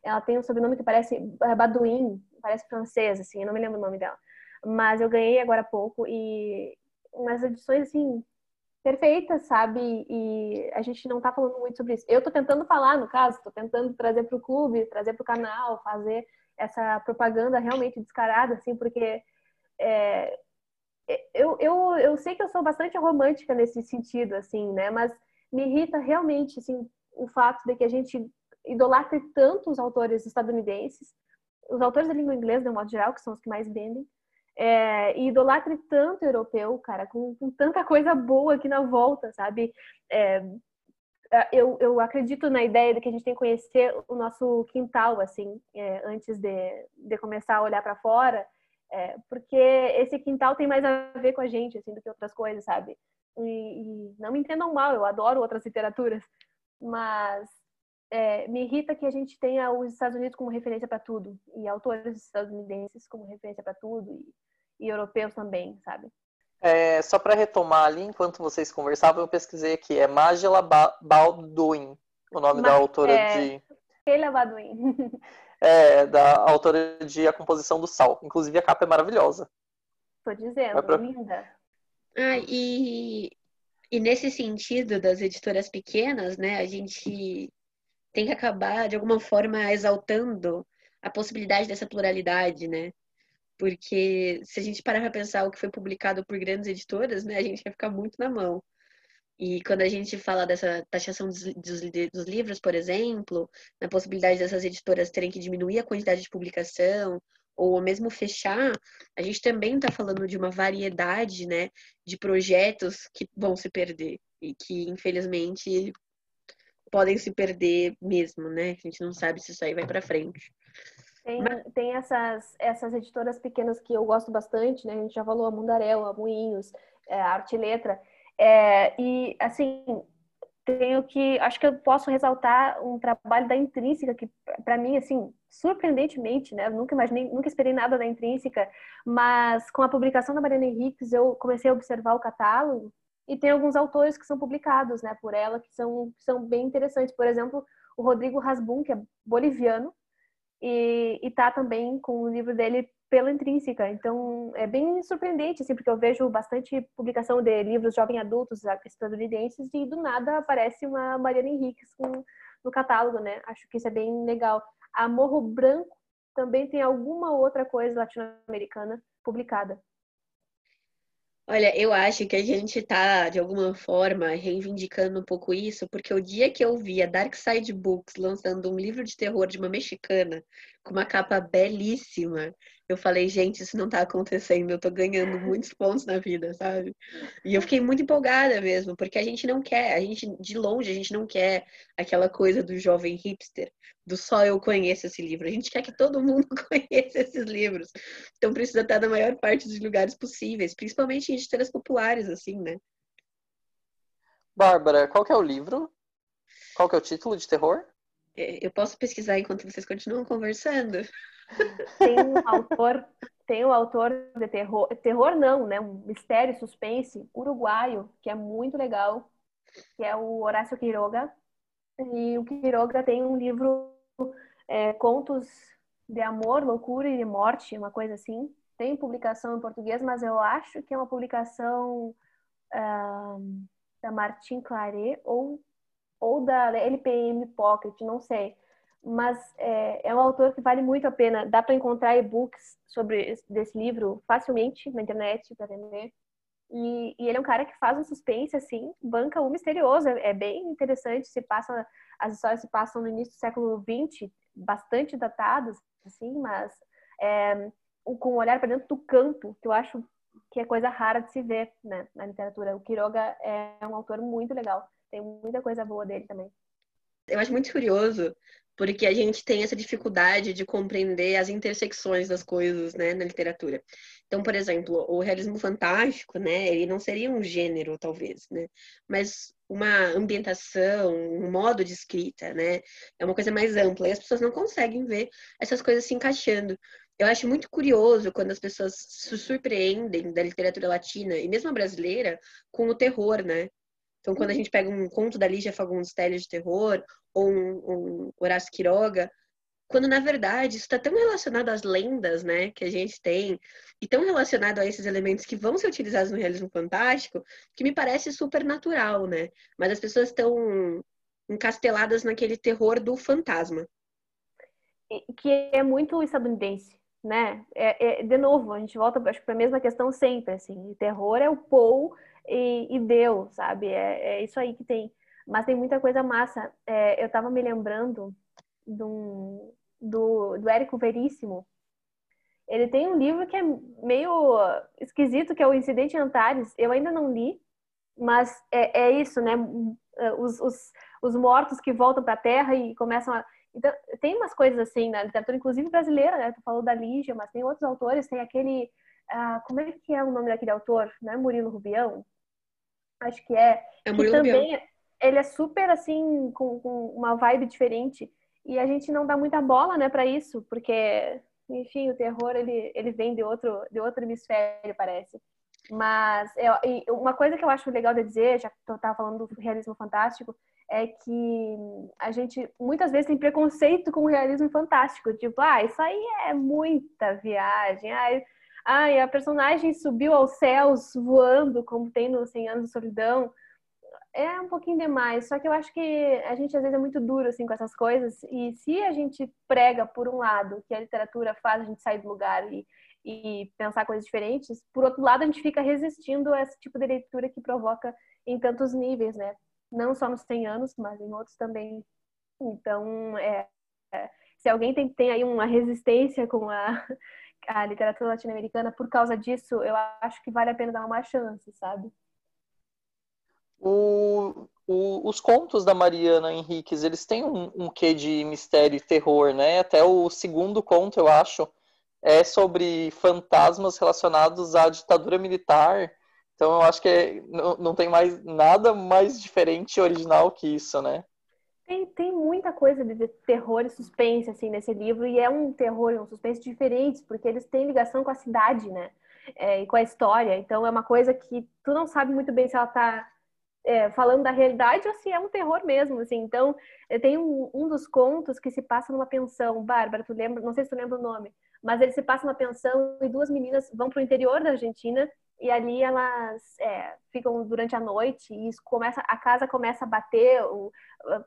ela tem um sobrenome que parece é, Baduin, parece francês, assim, eu não me lembro o nome dela. Mas eu ganhei agora há pouco e umas edições, assim, perfeitas, sabe? E a gente não tá falando muito sobre isso. Eu tô tentando falar, no caso, tô tentando trazer pro clube, trazer pro canal, fazer essa propaganda realmente descarada, assim, porque é, eu, eu, eu sei que eu sou bastante romântica nesse sentido, assim, né? Mas me irrita realmente, assim, o fato de que a gente idolatre tanto os autores estadunidenses, os autores da língua inglesa, de um modo geral, que são os que mais vendem, é, e idolatre tanto europeu, cara, com, com, tanta coisa boa aqui na volta, sabe? É, eu, eu acredito na ideia de que a gente tem que conhecer o nosso quintal, assim, é, antes de, de começar a olhar para fora, é, porque esse quintal tem mais a ver com a gente, assim, do que outras coisas, sabe? e, e não me entendam mal, eu adoro outras literaturas, mas é, me irrita que a gente tenha os Estados Unidos como referência para tudo e autores estadunidenses como referência para tudo e, e, europeus também, sabe? É, só para retomar ali, enquanto vocês conversavam, eu pesquisei aqui. É Magela Baldwin, o nome da autora é... de. Keila Baldwin. (laughs) é, da autora de A Composição do Sal. Inclusive, a capa é maravilhosa. Tô dizendo, pra... linda. Ah, e, e nesse sentido das editoras pequenas, né, a gente tem que acabar, de alguma forma, exaltando a possibilidade dessa pluralidade, né? Porque se a gente parar para pensar o que foi publicado por grandes editoras, né, a gente vai ficar muito na mão. E quando a gente fala dessa taxação dos, dos, dos, livros, por exemplo, na possibilidade dessas editoras terem que diminuir a quantidade de publicação, ou mesmo fechar, a gente também está falando de uma variedade né, de projetos que vão se perder e que, infelizmente, podem se perder mesmo, né? A gente não sabe se isso aí vai para frente. Tem, tem essas, essas editoras pequenas que eu gosto bastante, né? A gente já falou a Mundarel, a Moinhos, é, a Arte e Letra. É, e, assim, tenho que... Acho que eu posso ressaltar um trabalho da Intrínseca, que, para mim, assim, surpreendentemente, né? Eu nunca imaginei, nunca esperei nada da Intrínseca, mas com a publicação da Mariana Henriques, eu comecei a observar o catálogo e tem alguns autores que são publicados, né, por ela, que são, são bem interessantes. Por exemplo, o Rodrigo Rasbun, que é boliviano, e, está também com o livro dele pela Intrínseca. Então, é bem surpreendente, assim, porque eu vejo bastante publicação de livros jovem adultos estadunidenses e do nada aparece uma Mariana Henriques com, no catálogo, né? Acho que isso é bem legal. A Morro Branco também tem alguma outra coisa latino-americana publicada. Olha, eu acho que a gente está, de alguma forma, reivindicando um pouco isso, porque o dia que eu vi a Dark Side Books lançando um livro de terror de uma mexicana, com uma capa belíssima, eu falei, gente, isso não tá acontecendo, eu tô ganhando muitos pontos na vida, sabe? E eu fiquei muito empolgada mesmo, porque a gente não quer, a gente, de longe, a gente não quer aquela coisa do jovem hipster, do só eu conheço esse livro. A gente quer que todo mundo (laughs) conheça esses livros. Então precisa estar na maior parte dos lugares possíveis, principalmente em editoras populares, assim, né? Bárbara, qual que é o livro? Qual que é o título de terror? É, eu posso pesquisar enquanto vocês continuam conversando? Tem um autor, tem um autor de terror, terror não, né? Um mistério, suspense, uruguaio, que é muito legal, que é o Horácio Quiroga. E o Quiroga tem um livro, é, Contos de Amor, Loucura e Morte, uma coisa assim. Tem publicação em português, mas eu acho que é uma publicação uh, da Martin Claret ou, ou da LPM Pocket, não sei mas é, é, um autor que vale muito a pena. Dá para encontrar e-books sobre esse, desse livro facilmente na internet para vender. E, e, ele é um cara que faz um suspense assim, banca o misterioso. É, é, bem interessante. Se passa as histórias se passam no início do século XX, bastante datadas, assim, mas é, com um olhar para dentro do campo, que eu acho que é coisa rara de se ver né, na literatura. O Quiroga é um autor muito legal. Tem muita coisa boa dele também. Eu acho muito curioso porque a gente tem essa dificuldade de compreender as intersecções das coisas, né, na literatura. Então, por exemplo, o realismo fantástico, né, ele não seria um gênero, talvez, né, mas uma ambientação, um modo de escrita, né, é uma coisa mais ampla e as pessoas não conseguem ver essas coisas se encaixando. Eu acho muito curioso quando as pessoas se surpreendem da literatura latina e mesmo a brasileira com o terror, né? Então, quando a gente pega um conto da Lígia Fagundes Telles de terror, ou um, um Horácio Quiroga, quando na verdade isso está tão relacionado às lendas, né, que a gente tem, e tão relacionado a esses elementos que vão ser utilizados no realismo fantástico, que me parece super natural, né? Mas as pessoas estão encasteladas naquele terror do fantasma. Que é muito estadunidense, né? É, é de novo, a gente volta para a mesma questão sempre, assim, terror é o Paul e, e deu, sabe? É, é isso aí que tem. Mas tem muita coisa massa. É, eu estava me lembrando do, do, do Érico Veríssimo. Ele tem um livro que é meio esquisito, que é o Incidente Antares. Eu ainda não li, mas é, é isso, né? Os, os, os mortos que voltam para a Terra e começam a... Então, tem umas coisas assim na literatura, inclusive brasileira, né? Tu falou da Lígia, mas tem outros autores. Tem aquele... Uh, como é que é o nome daquele autor? Não é Murilo Rubião? acho que é. É que Murilo também Biel. ele é super assim com, com uma vibe diferente e a gente não dá muita bola, né, para isso, porque enfim, o terror ele ele vem de outro de outro hemisfério, parece. Mas é, e uma coisa que eu acho legal de dizer, já que eu tava falando do realismo fantástico, é que a gente muitas vezes tem preconceito com o realismo fantástico, tipo, ah, isso aí é muita viagem, ai, ai a personagem subiu aos céus voando, como tem no 100 Anos de Solidão, é um pouquinho demais, só que eu acho que a gente às vezes é muito duro assim com essas coisas, e se a gente prega por um lado que a literatura faz a gente sair do lugar e, e pensar coisas diferentes, por outro lado a gente fica resistindo a esse tipo de leitura que provoca em tantos níveis, né? não só nos 100 anos, mas em outros também. Então, é, é, se alguém tem, tem aí uma resistência com a, (laughs) a literatura latino-americana por causa disso, eu acho que vale a pena dar uma chance, sabe? O, o, os contos da Mariana Henriques, eles têm um, um quê de mistério e terror, né? Até o segundo conto, eu acho, é sobre fantasmas relacionados à ditadura militar então eu acho que é, não, não tem mais nada mais diferente e original que isso, né? Tem, tem muita coisa de terror e suspense assim nesse livro e é um terror e um suspense diferentes porque eles têm ligação com a cidade, né? É, e com a história. Então é uma coisa que tu não sabe muito bem se ela tá é, falando da realidade ou se é um terror mesmo, assim. Então, tem um, um dos contos que se passa numa pensão. Bárbara, tu lembra? Não sei se tu lembra o nome, mas ele se passa numa pensão e duas meninas vão para o interior da Argentina e ali elas é, ficam durante a noite e começa, a casa começa a bater, ou,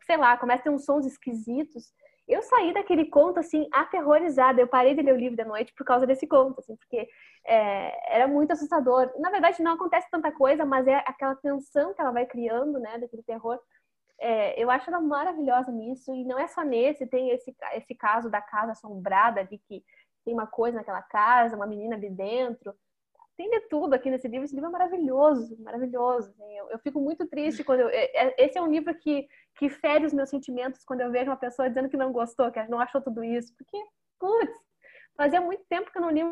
sei lá, começa a ter uns sons esquisitos. Eu saí daquele conto, assim, aterrorizada. Eu parei de ler o livro da noite por causa desse conto, assim, porque é, era muito assustador. Na verdade, não acontece tanta coisa, mas é aquela tensão que ela vai criando, né, daquele terror. É, eu acho ela maravilhosa nisso, e não é só nesse, tem esse, esse caso da casa assombrada ali, que tem uma coisa naquela casa, uma menina ali dentro tem de tudo aqui nesse livro. Esse livro é maravilhoso, maravilhoso. Assim. Eu, eu, fico muito triste quando eu, é, é, esse é um livro que que fere os meus sentimentos quando eu vejo uma pessoa dizendo que não gostou, que não achou tudo isso, porque putz, fazia muito tempo que eu não li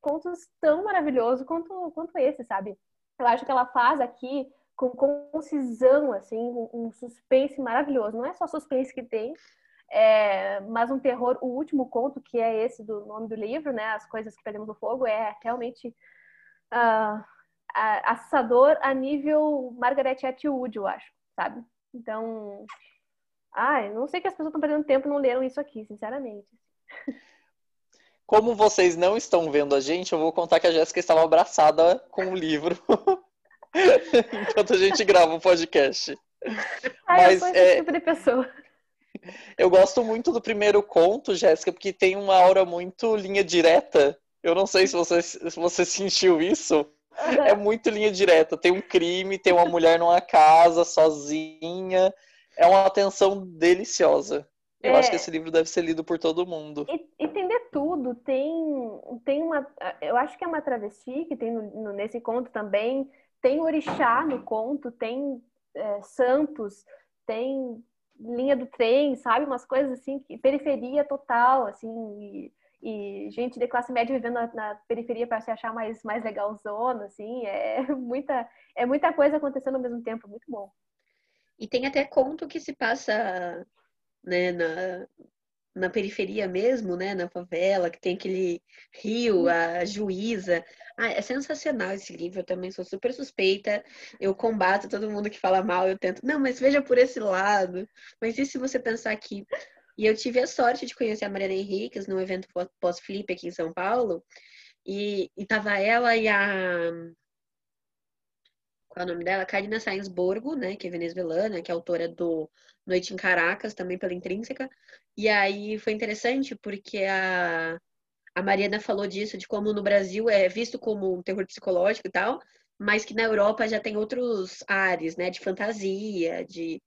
contos tão maravilhosos quanto quanto esse, sabe? Eu acho que ela faz aqui com concisão, assim, um suspense maravilhoso. Não é só suspense que tem, é, mas um terror. O último conto, que é esse do nome do livro, né? As coisas que perdemos no fogo, é realmente uh, assustador a nível Margaret Atwood, eu acho, sabe? Então, ai, não sei que as pessoas estão perdendo tempo e não leram isso aqui, sinceramente. Como vocês não estão vendo a gente, eu vou contar que a Jéssica estava abraçada com o livro (laughs) enquanto a gente grava o podcast. Ai, Mas, eu sou esse é... tipo de pessoa. Eu gosto muito do primeiro conto, Jéssica, porque tem uma aura muito linha direta. Eu não sei se você, se você sentiu isso. É muito linha direta. Tem um crime, tem uma mulher numa casa sozinha. É uma atenção deliciosa. Eu é, acho que esse livro deve ser lido por todo mundo. E, e tem de tudo. Tem, tem uma. Eu acho que é uma travesti que tem no, no, nesse conto também. Tem orixá no conto, tem é, santos, tem linha do trem, sabe? Umas coisas assim, periferia total, assim. E, e gente de classe média vivendo na, na periferia para se achar mais, mais legalzona, assim, é (laughs) muita, é muita coisa acontecendo ao mesmo tempo, muito bom. E tem até conto que se passa né, na, na periferia mesmo, né, na favela, que tem aquele rio, a juíza. Ah, é sensacional esse livro, eu também sou super suspeita. Eu combato todo mundo que fala mal, eu tento. Não, mas veja por esse lado. Mas e se você pensar que e eu tive a sorte de conhecer a Mariana Henriques no evento pós-flip aqui em São Paulo. E, e tava ela e a. Qual é o nome dela? Karina Sainsborgo, né? Que é venezuelana, que é autora do Noite em Caracas, também pela Intrínseca. E aí foi interessante porque a, a Mariana falou disso, de como no Brasil é visto como um terror psicológico e tal, mas que na Europa já tem outros ares, né? De fantasia, de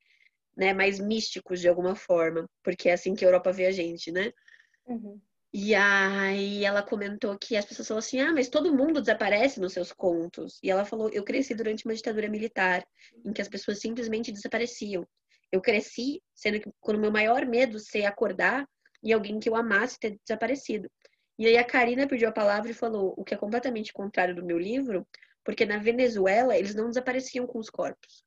né, mais místicos de alguma forma, porque é assim que a Europa vê a gente, né? Uhum. E aí ela comentou que as pessoas falam assim, ah, mas todo mundo desaparece nos seus contos. E ela falou, eu cresci durante uma ditadura militar, em que as pessoas simplesmente desapareciam. Eu cresci sendo que quando o meu maior medo ser acordar e alguém que eu amasse ter desaparecido. E aí a Karina pediu a palavra e falou o que é completamente contrário do meu livro, Porque na Venezuela, eles não desapareciam com os corpos.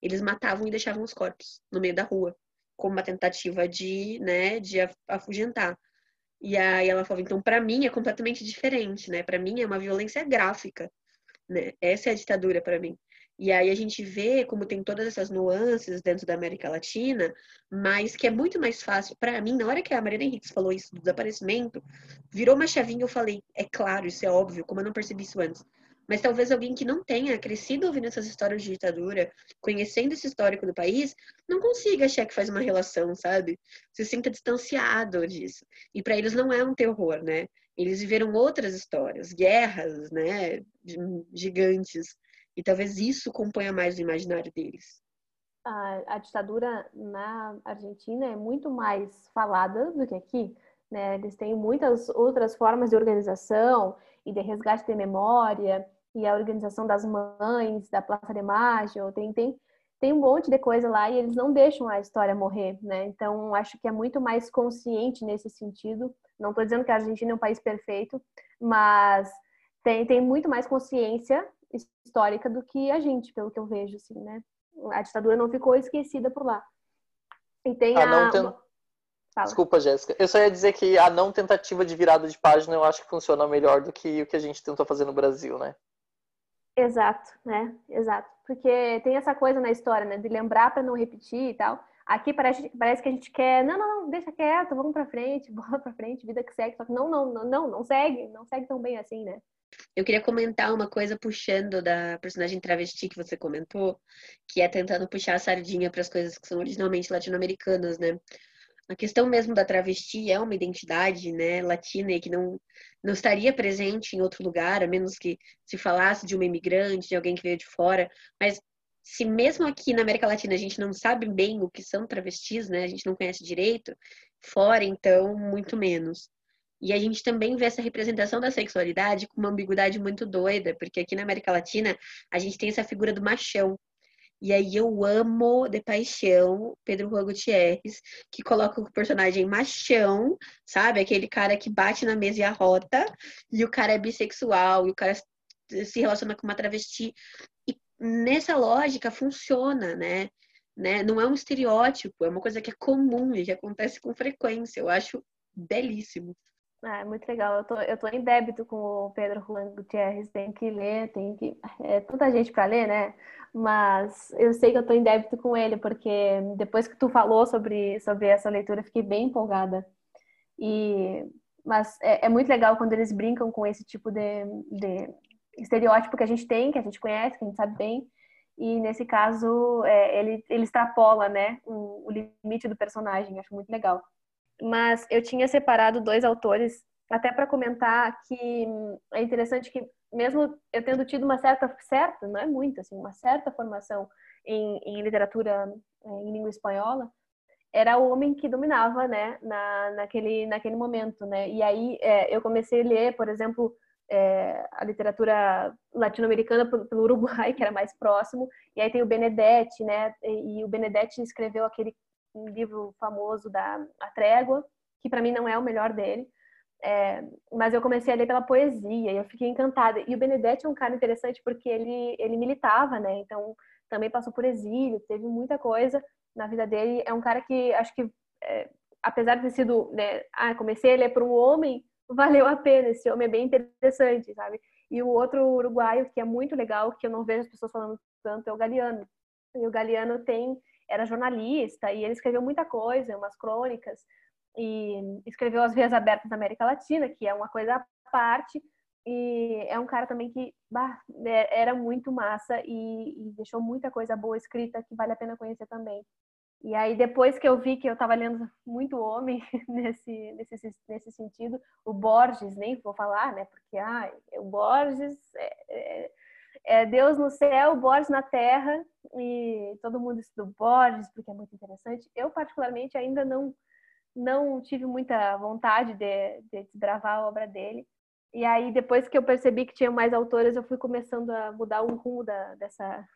Eles matavam e deixavam os corpos no meio da rua, como uma tentativa de, né, de afugentar. E aí ela falou, então para mim é completamente diferente, né? Para mim é uma violência gráfica, né? Essa é a ditadura para mim. E aí a gente vê como tem todas essas nuances dentro da América Latina, mas que é muito mais fácil para mim, na hora que a Mariana Henriques falou isso do desaparecimento, virou uma chavinha, eu falei, é claro, isso é óbvio, como eu não percebi isso antes. Mas talvez alguém que não tenha crescido ouvindo essas histórias de ditadura, conhecendo esse histórico do país, não consiga achar que faz uma relação, sabe? Se sinta distanciado disso. E para eles não é um terror, né? Eles viveram outras histórias, guerras, né, gigantes. E talvez isso componha mais o imaginário deles. A, a, ditadura na Argentina é muito mais falada do que aqui. Né? Eles têm muitas outras formas de organização e de resgate de memória e a organização das mães, da Praça de Maio, tem, tem, tem um monte de coisa lá e eles não deixam a história morrer, né? Então, acho que é muito mais consciente nesse sentido. Não estou dizendo que a Argentina é um país perfeito, mas tem, tem muito mais consciência histórica do que a gente, pelo que eu vejo, assim, né? A ditadura não ficou esquecida por lá. E tem a... Desculpa, Jéssica. Eu só ia dizer que a não tentativa de virada de página eu acho que funciona melhor do que o que a gente tentou fazer no Brasil, né? Exato, né? Exato. Porque tem essa coisa na história, né? De lembrar para não repetir e tal. Aqui parece, parece que a gente quer, não, não, não, deixa quieto, vamos para frente, (laughs) bola para frente, vida que segue. Só que não, não, não, não, não segue, não segue tão bem assim, né? Eu queria comentar uma coisa puxando da personagem travesti que você comentou, que é tentando puxar a sardinha para as coisas que são originalmente latino-americanas, né? A questão mesmo da travesti é uma identidade, né, latina e que não não estaria presente em outro lugar, a menos que se falasse de uma imigrante, de alguém que veio de fora, mas se mesmo aqui na América Latina a gente não sabe bem o que são travestis, né, a gente não conhece direito, fora então muito menos. E a gente também vê essa representação da sexualidade com uma ambiguidade muito doida, porque aqui na América Latina a gente tem essa figura do machão. E aí eu amo de paixão Pedro Juan Gutierrez, que coloca o personagem machão, sabe? Aquele cara que bate na mesa e arrota, e o cara é bissexual, e o cara se relaciona com uma travesti. E nessa lógica funciona, né? né? Não é um estereótipo, é uma coisa que é comum e que acontece com frequência. Eu acho belíssimo. Ah, é muito legal. Eu tô, eu tô em débito com o Pedro Juan Gutierrez. Tem que ler, tem que. É tanta gente para ler, né? Mas eu sei que eu tô em débito com ele, porque depois que tu falou sobre, sobre essa leitura, eu fiquei bem empolgada. E, mas é, é muito legal quando eles brincam com esse tipo de, de estereótipo que a gente tem, que a gente conhece, que a gente sabe bem. E nesse caso, é, ele, ele extrapola né, o, o limite do personagem. Acho muito legal mas eu tinha separado dois autores até para comentar que é interessante que mesmo eu tendo tido uma certa certa não é muito assim uma certa formação em, em literatura é, em língua espanhola era o homem que dominava né na, naquele naquele momento né. E aí é, eu comecei a ler por exemplo é, a literatura latino-americana pelo Uruguai (laughs) que era mais próximo e aí tem o Benedetti né e, e o Benedetti escreveu aquele um livro famoso da A Trégua, que para mim não é o melhor dele. É, mas eu comecei a ler pela poesia e eu fiquei encantada. E o Benedetti é um cara interessante porque ele, ele militava, né? Então também passou por exílio, teve muita coisa na vida dele. É um cara que acho que, é, apesar de ter sido, né? Ah, comecei a ler por um homem, valeu a pena. Esse homem é bem interessante, sabe? E o outro uruguaio que é muito legal, que eu não vejo as pessoas falando tanto, é o Galeano. E o Galeano tem era jornalista e ele escreveu muita coisa, umas crônicas, e escreveu As Vias Abertas da América Latina, que é uma coisa à parte, e é um cara também que bah, é, era muito massa e, e, deixou muita coisa boa escrita que vale a pena conhecer também. E aí, depois que eu vi que eu estava lendo muito homem (laughs) nesse, nesse, nesse sentido, o Borges, nem vou falar, né? Porque ah, o Borges é, é, é Deus no céu, Borges na terra, e todo mundo estuda Borges, porque é muito interessante. Eu, particularmente, ainda não, não tive muita vontade de, de desbravar a obra dele. E aí, depois que eu percebi que tinha mais autores, eu fui começando a mudar o rumo da, dessa,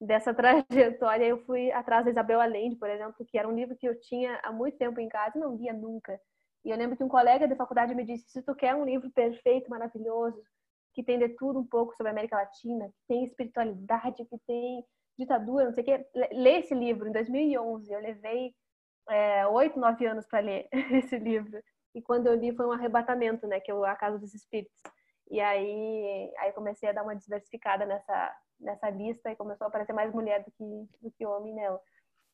dessa (laughs) trajetória. Eu fui atrás da Isabel Allende, por exemplo, que era um livro que eu tinha há muito tempo em casa e não lia nunca. E eu lembro que um colega da faculdade me disse: se tu quer um livro perfeito, maravilhoso, que tem de tudo um pouco sobre a América Latina, que tem espiritualidade, que tem ditadura, não sei o quê. Lê esse livro em 2011. Eu levei é, oito, é, nove anos para ler (laughs) esse livro. E quando eu li foi um arrebatamento, né? Que é A Casa dos Espíritos. E aí, aí comecei a dar uma diversificada nessa, nessa lista e começou a aparecer mais mulher do que, do que homem nela.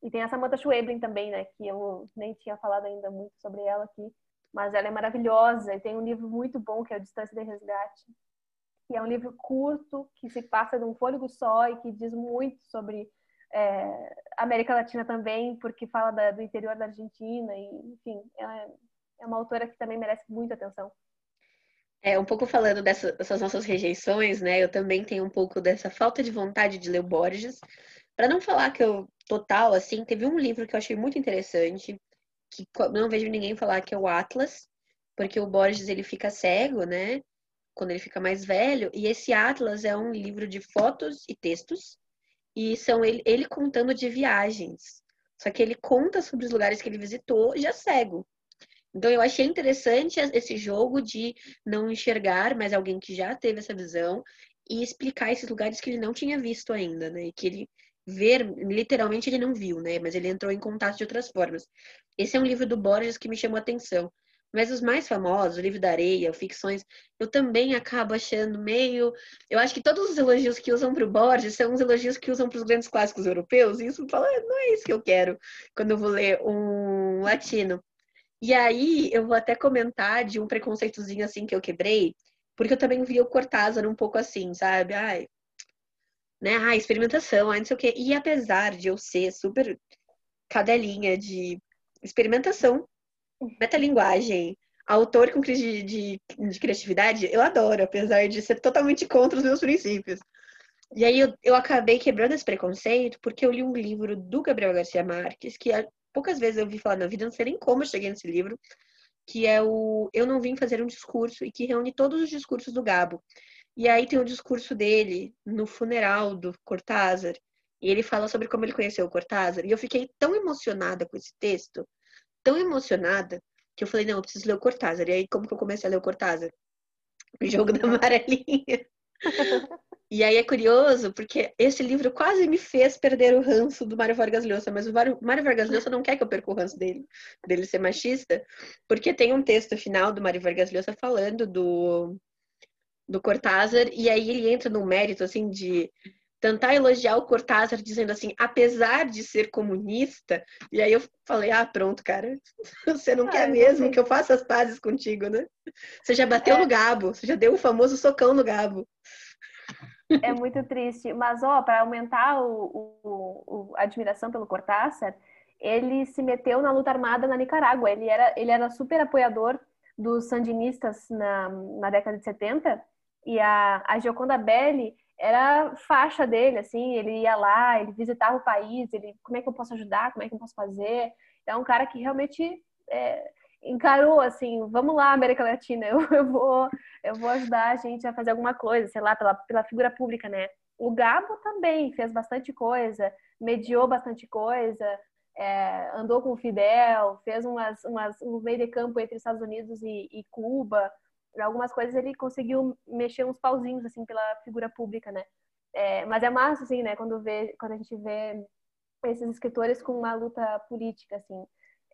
E tem a Samantha Schweblin também, né? Que eu nem tinha falado ainda muito sobre ela aqui. Mas ela é maravilhosa e tem um livro muito bom que é o Distância de Resgate. Que é um livro curto, que se passa de um fôlego só e que diz muito sobre é, América Latina também, porque fala da, do interior da Argentina. E, enfim, é, é uma autora que também merece muita atenção. É, um pouco falando dessa, dessas nossas rejeições, né? Eu também tenho um pouco dessa falta de vontade de ler Borges. Para não falar que eu total, assim, teve um livro que eu achei muito interessante, que não vejo ninguém falar que é o Atlas, porque o Borges ele fica cego, né? Quando ele fica mais velho, e esse Atlas é um livro de fotos e textos, e são ele, ele contando de viagens. Só que ele conta sobre os lugares que ele visitou já cego. Então eu achei interessante esse jogo de não enxergar, mas alguém que já teve essa visão e explicar esses lugares que ele não tinha visto ainda, né? E que ele ver, literalmente ele não viu, né? Mas ele entrou em contato de outras formas. Esse é um livro do Borges que me chamou a atenção. Mas os mais famosos, o livro da areia, o ficções, eu também acabo achando meio. Eu acho que todos os elogios que usam para o Borges são os elogios que usam para os grandes clássicos europeus, e isso fala, não é isso que eu quero quando eu vou ler um latino. E aí eu vou até comentar de um preconceitozinho assim que eu quebrei, porque eu também vi o Cortázar um pouco assim, sabe? Ai, né? Ah, experimentação, ah, não sei o quê. E apesar de eu ser super cadelinha de experimentação, metalinguagem, autor com crise de, de, de, criatividade, eu adoro, apesar de ser totalmente contra os meus princípios. E aí eu, eu acabei quebrando esse preconceito porque eu li um livro do Gabriel Garcia Marques, que poucas vezes eu vi falar na vida, não sei nem como eu cheguei nesse livro, que é o Eu Não Vim Fazer um Discurso, e que reúne todos os discursos do Gabo. E aí tem o discurso dele no funeral do Cortázar. E ele fala sobre como ele conheceu o Cortázar. E eu fiquei tão emocionada com esse texto, tão emocionada, que eu falei, não, eu preciso ler o Cortázar. E aí, como que eu comecei a ler o Cortázar? O jogo da amarelinha. (laughs) e aí é curioso, porque esse livro quase me fez perder o ranço do Mário Vargas Llosa, mas o Mário Vargas Llosa não quer que eu perca o ranço dele, dele ser machista, porque tem um texto final do Mário Vargas Llosa falando do do Cortázar, e aí ele entra no mérito, assim, de tentar elogiar o Cortázar, dizendo assim, apesar de ser comunista, e aí eu falei, ah, pronto, cara, (laughs) você não ah, quer mesmo que eu faça as pazes contigo, né? Você já bateu é. no Gabo, você já deu o famoso socão no Gabo. É muito triste, mas ó, para aumentar o, o, o, a admiração pelo Cortázar, ele se meteu na luta armada na Nicarágua, ele era, ele era super apoiador dos sandinistas na, na década de 70, e a, a Gioconda Belli era faixa dele, assim, ele ia lá, ele visitava o país, ele, como é que eu posso ajudar, como é que eu posso fazer. É um cara que realmente é, encarou, assim, vamos lá, América Latina, (laughs) eu, eu, vou, eu vou ajudar a gente a fazer alguma coisa, sei lá, pela, pela figura pública, né? O Gabo também fez bastante coisa, mediou bastante coisa, é, andou com o Fidel, fez umas, umas, um meio de campo entre Estados Unidos e, e Cuba, algumas coisas ele conseguiu mexer uns pauzinhos assim pela figura pública, né? É, mas é massa assim, né? Quando vê, quando a gente vê esses escritores com uma luta política, assim.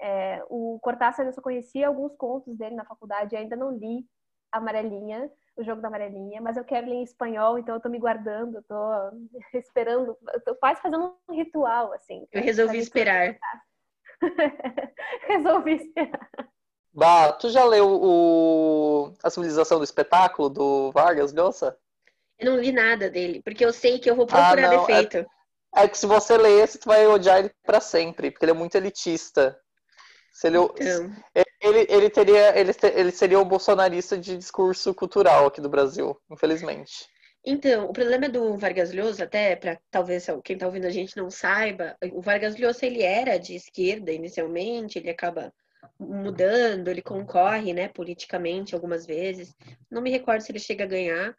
É, o Cortázar eu só conhecia alguns contos dele na faculdade, ainda não li Amarelinha, o jogo da Amarelinha, mas eu quero ler em espanhol, então eu tô me guardando, eu tô (laughs) esperando, eu tô quase fazendo um ritual, assim. Eu resolvi esperar. (laughs) resolvi esperar. Bah, tu já leu o A Civilização do Espetáculo, do Vargas Llosa? Eu não li nada dele, porque eu sei que eu vou procurar ah, defeito. É, é, que se você ler esse, tu vai odiar ele pra sempre, porque ele é muito elitista. Se ele, então... ele, ele, teria, ele, ele seria o bolsonarista de discurso cultural aqui do Brasil, infelizmente. Então, o problema do Vargas Llosa, até para talvez quem está ouvindo a gente não saiba, o Vargas Llosa ele era de esquerda inicialmente, ele acaba mudando, ele concorre, né, politicamente algumas vezes. Não me recordo se ele chega a ganhar,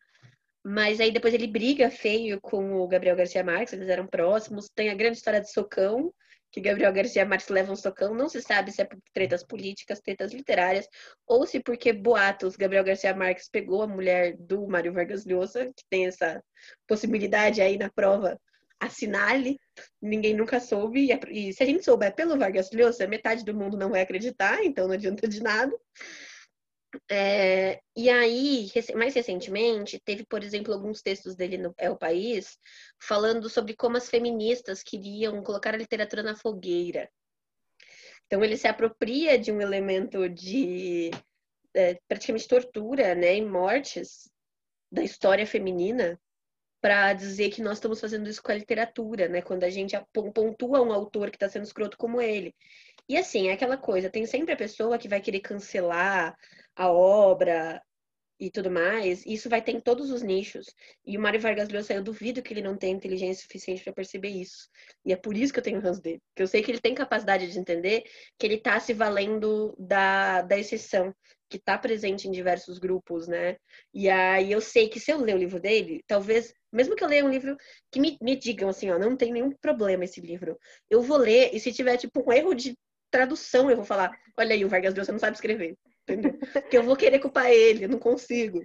mas aí depois ele briga feio com o Gabriel Garcia Marques, eles eram próximos. Tem a grande história de Socão, que Gabriel Garcia Marques leva um socão. Não se sabe se é por tretas políticas, tretas literárias, ou se porque boatos Gabriel Garcia Marques pegou a mulher do Mário Vargas Llosa, que tem essa possibilidade aí na prova, assinale. Ninguém nunca soube. É e, se a gente souber pelo Vargas Llosa, metade do mundo não vai acreditar, então não adianta de nada. É, e aí, mais recentemente, teve, por exemplo, alguns textos dele no É o País, falando sobre como as feministas queriam colocar a literatura na fogueira. Então, ele se apropria de um elemento de é, praticamente tortura né, e mortes da história feminina para dizer que nós estamos fazendo isso com a literatura, né? Quando a gente pontua um autor que está sendo escroto como ele. E assim, é aquela coisa, tem sempre a pessoa que vai querer cancelar a obra e tudo mais, isso vai ter em todos os nichos. E o Mário Vargas Llosa, eu duvido que ele não tenha inteligência suficiente para perceber isso. E é por isso que eu tenho ranço dele. Porque eu sei que ele tem capacidade de entender que ele está se valendo da, da exceção, que está presente em diversos grupos, né? E aí eu sei que se eu ler o livro dele, talvez, mesmo que eu leia um livro que me, me digam assim, ó, não tem nenhum problema esse livro, eu vou ler, e se tiver, tipo, um erro de tradução, eu vou falar, olha aí, o Vargas Llosa não sabe escrever entendeu? (laughs) Porque eu vou querer culpar ele, eu não consigo.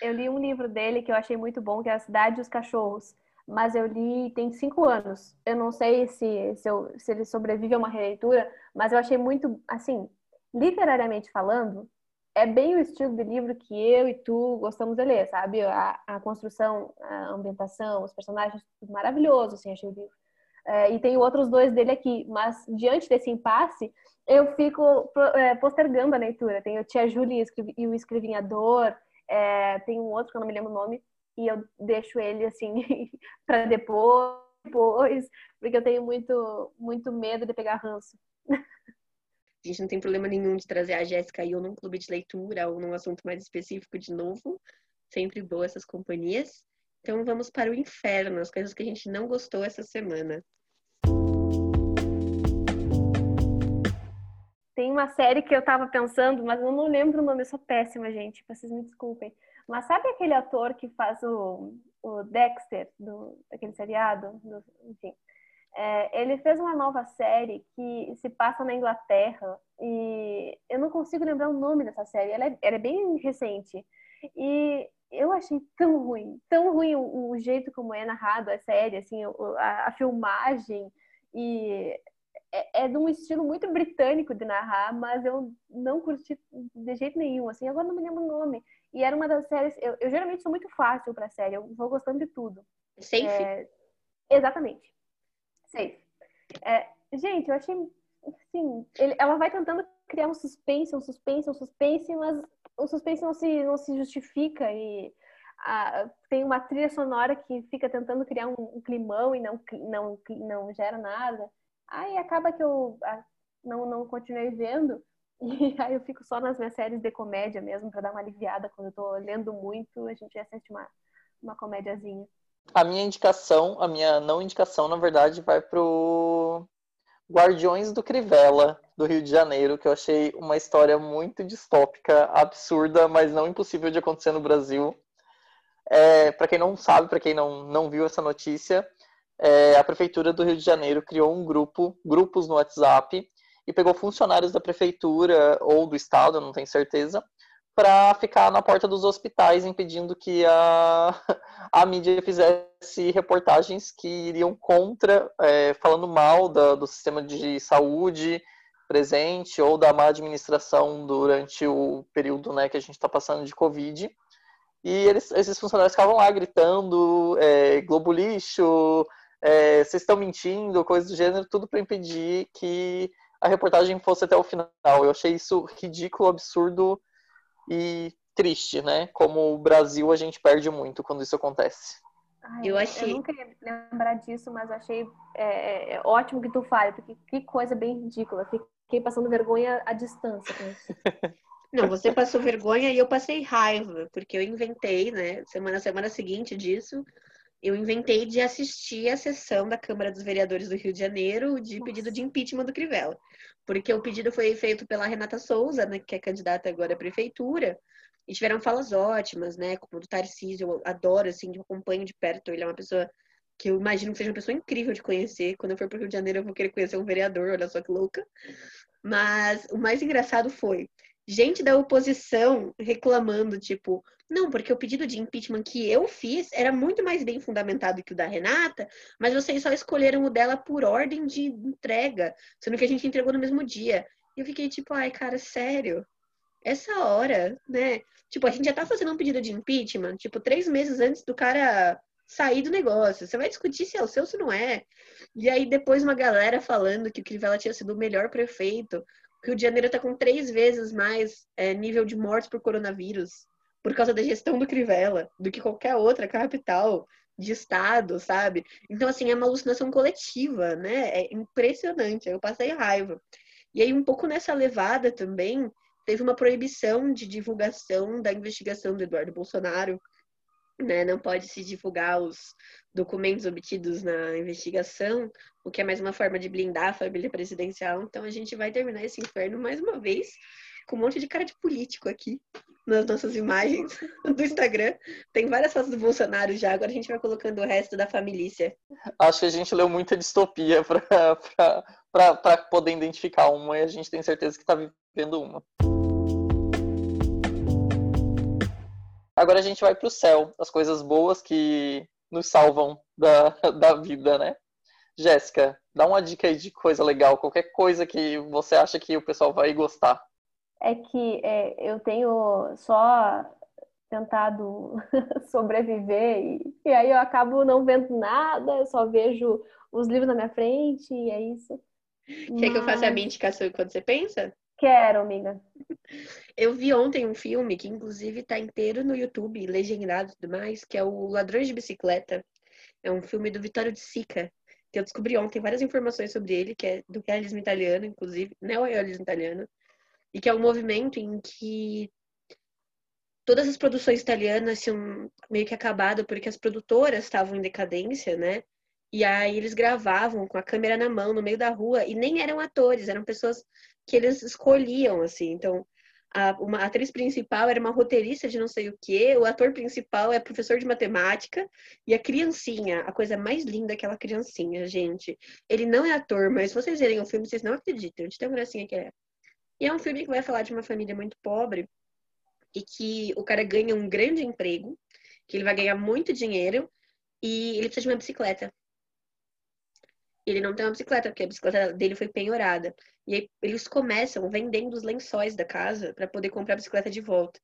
Eu li um livro dele que eu achei muito bom, que é A Cidade dos Cachorros. Mas eu li tem cinco anos. Eu não sei se, se, eu, se ele sobrevive a uma releitura, mas eu achei muito, assim, literariamente falando, é bem o estilo de livro que eu e tu gostamos de ler, sabe? A, a construção, a ambientação, os personagens, tudo maravilhoso, assim, achei o livro. É, e tem outros dois dele aqui, mas diante desse impasse, eu fico é, postergando a leitura. Tem o Tia Júlia e o Escrevinhador, é, tem um outro que eu não me lembro o nome, e eu deixo ele assim (laughs) para depois, depois, porque eu tenho muito, muito medo de pegar ranço. (laughs) A gente não tem problema nenhum de trazer a Jéssica eu num clube de leitura ou num assunto mais específico de novo. Sempre boa essas companhias. Então vamos para o inferno, as coisas que a gente não gostou essa semana. Tem uma série que eu tava pensando, mas eu não lembro o nome, eu sou péssima, gente, vocês me desculpem. Mas sabe aquele ator que faz o, o Dexter, do, daquele seriado? Do, enfim. É, ele fez uma nova série que se passa na Inglaterra e eu não consigo lembrar o nome dessa série. Ela é, ela é bem recente. E eu achei tão ruim, tão ruim o, o jeito como é narrado a série, assim, a, a filmagem e é, é de um estilo muito britânico de narrar, mas eu não curti de jeito nenhum, assim, agora não me lembro o nome. E era uma das séries, eu, eu geralmente sou muito fácil pra série, eu vou gostando de tudo. Safe? É, exatamente. Safe. É, gente, eu achei, assim, ele, ela vai tentando criar um suspense, um suspense, um suspense, mas o suspense não se, não se justifica e tem uma trilha sonora que fica tentando criar um, um climão e não, não, não gera nada. Aí acaba que eu não, não continuei vendo. (laughs) E aí eu fico só nas minhas séries de comédia mesmo, para dar uma aliviada quando eu tô lendo muito, a gente assiste uma, uma comédiazinha. A minha indicação, a minha não indicação, na verdade, vai pro Guardiões do Crivella, do Rio de Janeiro, que eu achei uma história muito distópica, absurda, mas não impossível de acontecer no Brasil. É, para quem não sabe, para quem não, não viu essa notícia, é, a prefeitura do Rio de Janeiro criou um grupo, grupos no WhatsApp, e pegou funcionários da prefeitura ou do estado, não tenho certeza, para ficar na porta dos hospitais impedindo que a, a mídia fizesse reportagens que iriam contra, é, falando mal da, do sistema de saúde presente ou da má administração durante o período né, que a gente está passando de Covid. E eles, esses funcionários ficavam lá gritando é, Globo lixo, é, vocês estão mentindo, coisas do gênero, tudo para impedir que a reportagem fosse até o final. Eu achei isso ridículo, absurdo e triste, né? Como o Brasil, a gente perde muito quando isso acontece. Ai, eu achei. Eu nunca ia lembrar disso, mas achei é, é, é, ótimo que tu fale, porque que coisa bem ridícula. Fiquei passando vergonha à distância com isso. (laughs) Não, você passou vergonha e eu passei raiva, porque eu inventei, né? Semana semana seguinte disso, eu inventei de assistir a sessão da Câmara dos Vereadores do Rio de Janeiro de pedido de impeachment do Crivella. Porque o pedido foi feito pela Renata Souza, né, que é candidata agora à prefeitura, e tiveram falas ótimas, né, como do Tarcísio, eu adoro, assim, eu acompanho de perto, ele é uma pessoa que eu imagino que seja uma pessoa incrível de conhecer. Quando eu for para o Rio de Janeiro, eu vou querer conhecer um vereador, olha só que louca. Mas o mais engraçado foi gente da oposição reclamando, tipo, não, porque o pedido de impeachment que eu fiz era muito mais bem fundamentado que o da Renata, mas vocês só escolheram o dela por ordem de entrega, sendo que a gente entregou no mesmo dia. E eu fiquei tipo, ai, cara, sério? Essa hora, né? Tipo, a gente já tá fazendo um pedido de impeachment, tipo, três meses antes do cara sair do negócio. Você vai discutir se é o seu se não é. E aí depois uma galera falando que o Crivella tinha sido o melhor prefeito, que o de Janeiro está com três vezes mais é, nível de mortes por coronavírus por causa da gestão do Crivella do que qualquer outra capital de estado, sabe? Então, assim, é uma alucinação coletiva, né? É impressionante. Eu passei raiva. E aí, um pouco nessa levada também, teve uma proibição de divulgação da investigação do Eduardo Bolsonaro né, não pode se divulgar os documentos obtidos na investigação, o que é mais uma forma de blindar a família presidencial. Então a gente vai terminar esse inferno mais uma vez com um monte de cara de político aqui nas nossas imagens (laughs) do Instagram. Tem várias fotos do Bolsonaro já, agora a gente vai colocando o resto da família. Acho que a gente leu muita distopia (laughs) para poder identificar uma e a gente tem certeza que está vivendo uma. Agora a gente vai para o céu, as coisas boas que nos salvam da, (laughs) da vida, né? Jéssica, dá uma dica aí de coisa legal, qualquer coisa que você acha que o pessoal vai gostar. É que é, eu tenho só tentado (laughs) sobreviver e, e, aí eu acabo não vendo nada, eu só vejo os livros na minha frente e é isso. Quer Mas... que eu faça a minha indicação enquanto você pensa? Quero, amiga. Eu vi ontem um filme que, inclusive, tá inteiro no YouTube, legendado e tudo mais, que é o Ladrões de Bicicleta. É um filme do Vittorio de Sica, que eu descobri ontem várias informações sobre ele, que é do realismo italiano, inclusive, neo-realismo italiano, e que é um movimento em que todas as produções italianas tinham meio que acabado porque as produtoras estavam em decadência, né? E aí eles gravavam com a câmera na mão, no meio da rua, e nem eram atores, eram pessoas que eles escolhiam, assim. Então, a, uma atriz principal era uma roteirista de não sei o quê, o ator principal é professor de matemática, e a criancinha, a coisa mais linda é aquela criancinha, gente. Ele não é ator, mas se vocês verem o filme, vocês não acreditam de tão gracinha que é. E é um filme que vai falar de uma família muito pobre e que o cara ganha um grande emprego, que ele vai ganhar muito dinheiro e ele precisa de uma bicicleta ele não tem uma bicicleta, porque a bicicleta dele foi penhorada. E aí eles começam vendendo os lençóis da casa para poder comprar a bicicleta de volta.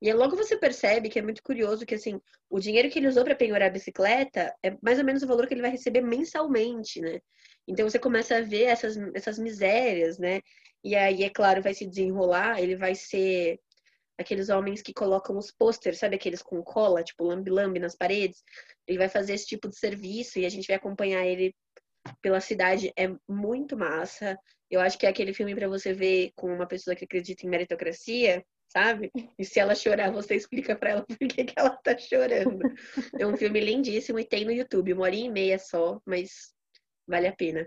E aí logo você percebe que é muito curioso que assim, o dinheiro que ele usou para penhorar a bicicleta é mais ou menos o valor que ele vai receber mensalmente, né? Então você começa a ver essas, essas misérias, né? E aí, é claro, vai se desenrolar, ele vai ser aqueles homens que colocam os pôsteres, sabe aqueles com cola, tipo lambi-lambi nas paredes. Ele vai fazer esse tipo de serviço e a gente vai acompanhar ele pela cidade é muito massa. Eu acho que é aquele filme para você ver com uma pessoa que acredita em meritocracia, sabe? E se ela chorar, você explica para ela (laughs) por que, que ela tá chorando. É um filme lindíssimo e tem no YouTube, uma horinha e meia só, mas vale a pena.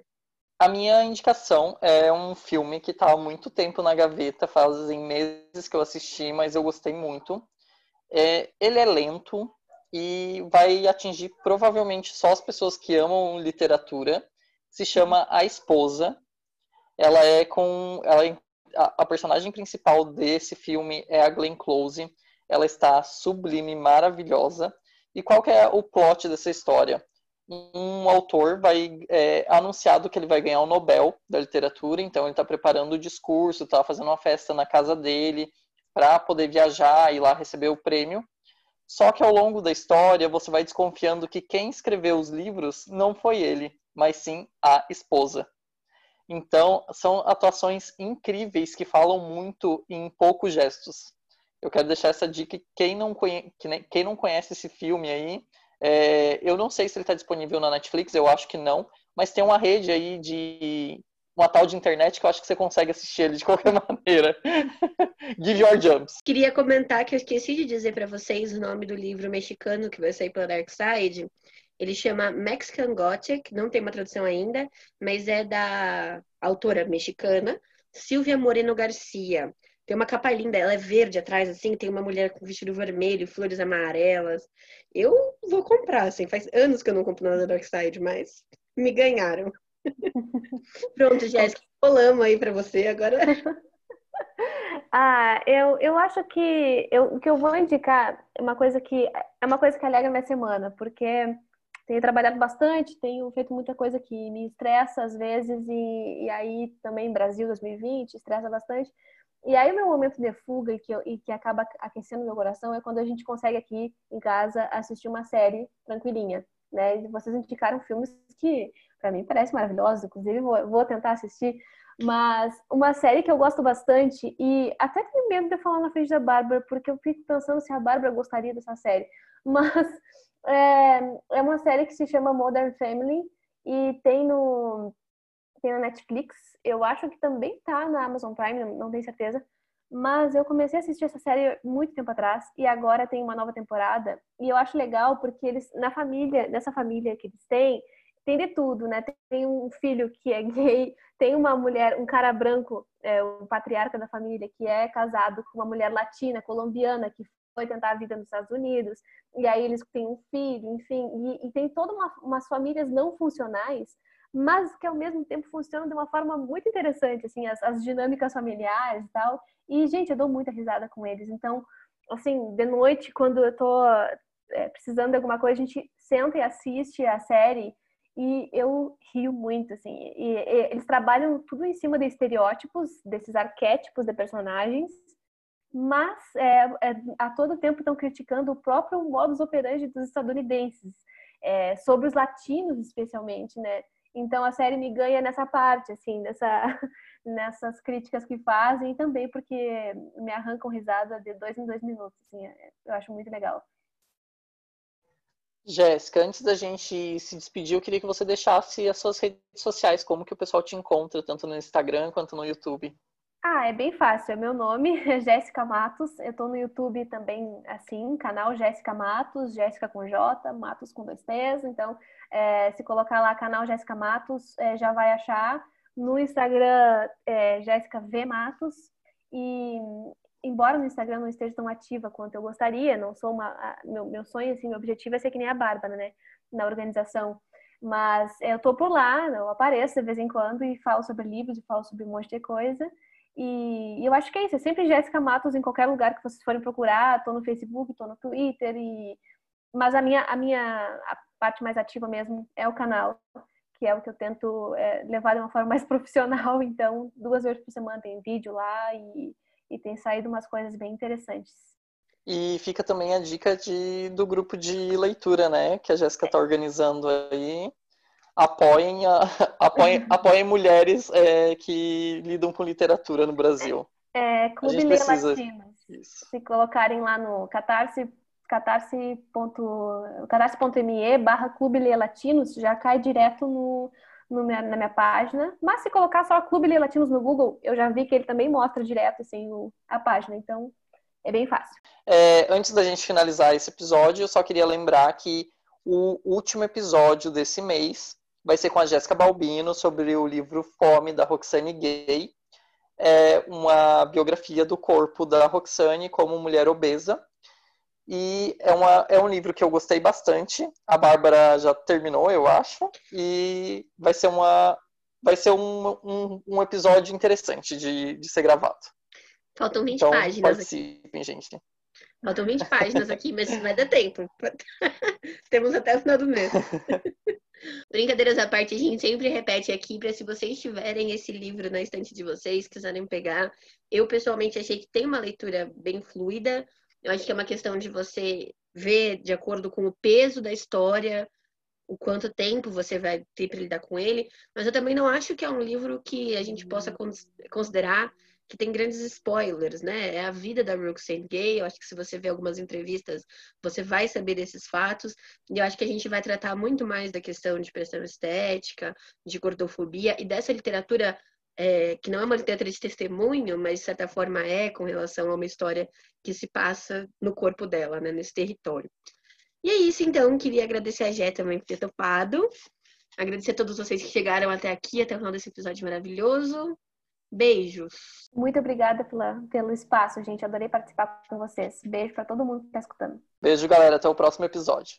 A minha indicação é um filme que está há muito tempo na gaveta, fazem meses que eu assisti, mas eu gostei muito. É, ele é lento, e vai atingir provavelmente só as pessoas que amam literatura. Se chama A Esposa. Ela é com. Ela é, a, a personagem principal desse filme é a Glenn Close. Ela está sublime, maravilhosa. E qual que é o plot dessa história? Um autor vai é, anunciado que ele vai ganhar o Nobel da literatura, então ele está preparando o discurso, está fazendo uma festa na casa dele para poder viajar e lá receber o prêmio. Só que ao longo da história você vai desconfiando que quem escreveu os livros não foi ele, mas sim a esposa. Então, são atuações incríveis que falam muito em poucos gestos. Eu quero deixar essa dica quem não, quem não conhece esse filme aí, é... eu não sei se ele está disponível na Netflix, eu acho que não, mas tem uma rede aí de uma tal de internet que eu acho que você consegue assistir ele de (laughs) qualquer maneira. (laughs) Give your jumps. Queria comentar que eu esqueci de dizer para vocês o nome do livro mexicano que vai sair pela Dark Side. Ele chama Mexican Gothic, não tem uma tradução ainda, mas é da autora mexicana Silvia Moreno Garcia. Tem uma capa linda, ela é verde atrás, assim, tem uma mulher com vestido vermelho, flores amarelas. Eu vou comprar, assim, faz anos que eu não compro nada da Darkside, mas me ganharam. (laughs) Pronto, Jéssica, colamos aí para você agora. (laughs) Ah, eu, eu acho que eu, o que eu vou indicar é uma coisa que é uma coisa que alegra minha semana, porque tenho trabalhado bastante, tenho feito muita coisa que me estressa às vezes, e, e aí também Brasil 2020 estressa bastante. E aí o meu momento de fuga e que, eu, e que acaba aquecendo meu coração é quando a gente consegue aqui em casa assistir uma série tranquilinha, né? E vocês indicaram filmes que para mim parecem maravilhosos, inclusive vou, vou tentar assistir, mas uma série que eu gosto bastante e até tenho medo de falar na frente da Bárbara, porque eu fico pensando se a Bárbara gostaria dessa série. (laughs) Mas é, é uma série que se chama Modern Family e tem no, tem na Netflix. Eu acho que também tá na Amazon Prime, não tenho certeza. Mas eu comecei a assistir essa série muito tempo atrás e agora tem uma nova temporada. E eu acho legal porque eles, na família, nessa família que eles têm, tem de tudo, né? Tem um filho que é gay, tem uma mulher, um cara branco, é, o patriarca da família, que é casado com uma mulher latina, colombiana, que foi tentar a vida nos Estados Unidos, e aí eles têm um filho, enfim, e, e tem todas uma, umas famílias não funcionais, mas que ao mesmo tempo funcionam de uma forma muito interessante, assim, as, as dinâmicas familiares e tal. E, gente, eu dou muita risada com eles. Então, assim, de noite, quando eu tô é, precisando de alguma coisa, a gente senta e assiste a série e eu rio muito, assim. E, e, eles trabalham tudo em cima de estereótipos, desses arquétipos de personagens, mas é, é, a todo tempo estão criticando o próprio modus operandi dos estadunidenses, é, sobre os latinos especialmente, né? Então a série me ganha nessa parte, assim, nessa, (laughs) nessas críticas que fazem e também porque me arrancam risada de dois em dois minutos, assim, é, eu acho muito legal. Jéssica, antes da gente se despedir, eu queria que você deixasse as suas redes sociais, como que o pessoal te encontra, tanto no Instagram quanto no YouTube. Ah, é bem fácil. É meu nome (laughs) é Jéssica Matos. Eu tô no YouTube também, assim, canal Jéssica Matos, Jéssica com J, Matos com dois T's. Então, é, se colocar lá canal Jéssica Matos, é, já vai achar. No Instagram, é, Jéssica V Matos. E embora no Instagram não esteja tão ativa quanto eu gostaria, não sou uma. Meu, meu sonho, assim, meu objetivo é ser que nem a Bárbara, né? Na organização. Mas eu tô por lá, eu apareço de vez em quando e falo sobre livros e falo sobre um monte de coisa. E, eu acho que é isso, é sempre Jéssica Matos em qualquer lugar que vocês forem procurar, tô no Facebook, tô no Twitter e mas a minha a minha a parte mais ativa mesmo é o canal, que é o que eu tento é, levar de uma forma mais (laughs) profissional, então duas vezes por semana tem vídeo lá e, e tem saído umas coisas bem interessantes. E fica também a dica de, do grupo de leitura, né, que a Jéssica está organizando aí apoiem, a, (laughs) apoiem, apoiem mulheres é, que lidam com literatura no Brasil. É, Clube Lê precisa... Latinas. Se colocarem lá no catarse catarse.me catarse barra Clube Lê Latinos, já cai direto no, no minha, na minha página. Mas se colocar só Clube Lê Latinos no Google, eu já vi que ele também mostra direto assim, o, a página. Então, é bem fácil. É, antes da gente finalizar esse episódio, eu só queria lembrar que o último episódio desse mês vai ser com a Jéssica Balbino sobre o livro Fome, da Roxane Gay. É uma biografia do corpo da Roxane como mulher obesa. E é, uma, é um livro que eu gostei bastante. A Bárbara já terminou, eu acho. E vai ser, uma, vai ser um, um, um episódio interessante de, de ser gravado. Faltam 20 então, páginas. Participem, aqui. gente. Faltam 20 páginas aqui, mas vai dar tempo. (laughs) Temos até o final do mês. (laughs) Brincadeiras à parte, a gente sempre repete aqui para se vocês tiverem esse livro na estante de vocês, quiserem pegar. Eu pessoalmente achei que tem uma leitura bem fluida. Eu acho que é uma questão de você ver de acordo com o peso da história, o quanto tempo você vai ter para lidar com ele. Mas eu também não acho que é um livro que a gente possa considerar que tem grandes spoilers, né? É a vida da Roxane Gay. Eu acho que se você ver algumas entrevistas, você vai saber desses fatos. E eu acho que a gente vai tratar muito mais da questão de pressão estética, de gordofobia e dessa literatura é, que não é uma literatura de testemunho, mas de certa forma é com relação a uma história que se passa no corpo dela, né? Nesse território. E é isso, então. Queria agradecer a Jé também por ter topado. Agradecer a todos vocês que chegaram até aqui, até o final desse episódio maravilhoso. Beijos. Muito obrigada pela, pelo espaço, gente. Adorei participar com vocês. Beijo para todo mundo que está escutando. Beijo, galera. Até o próximo episódio.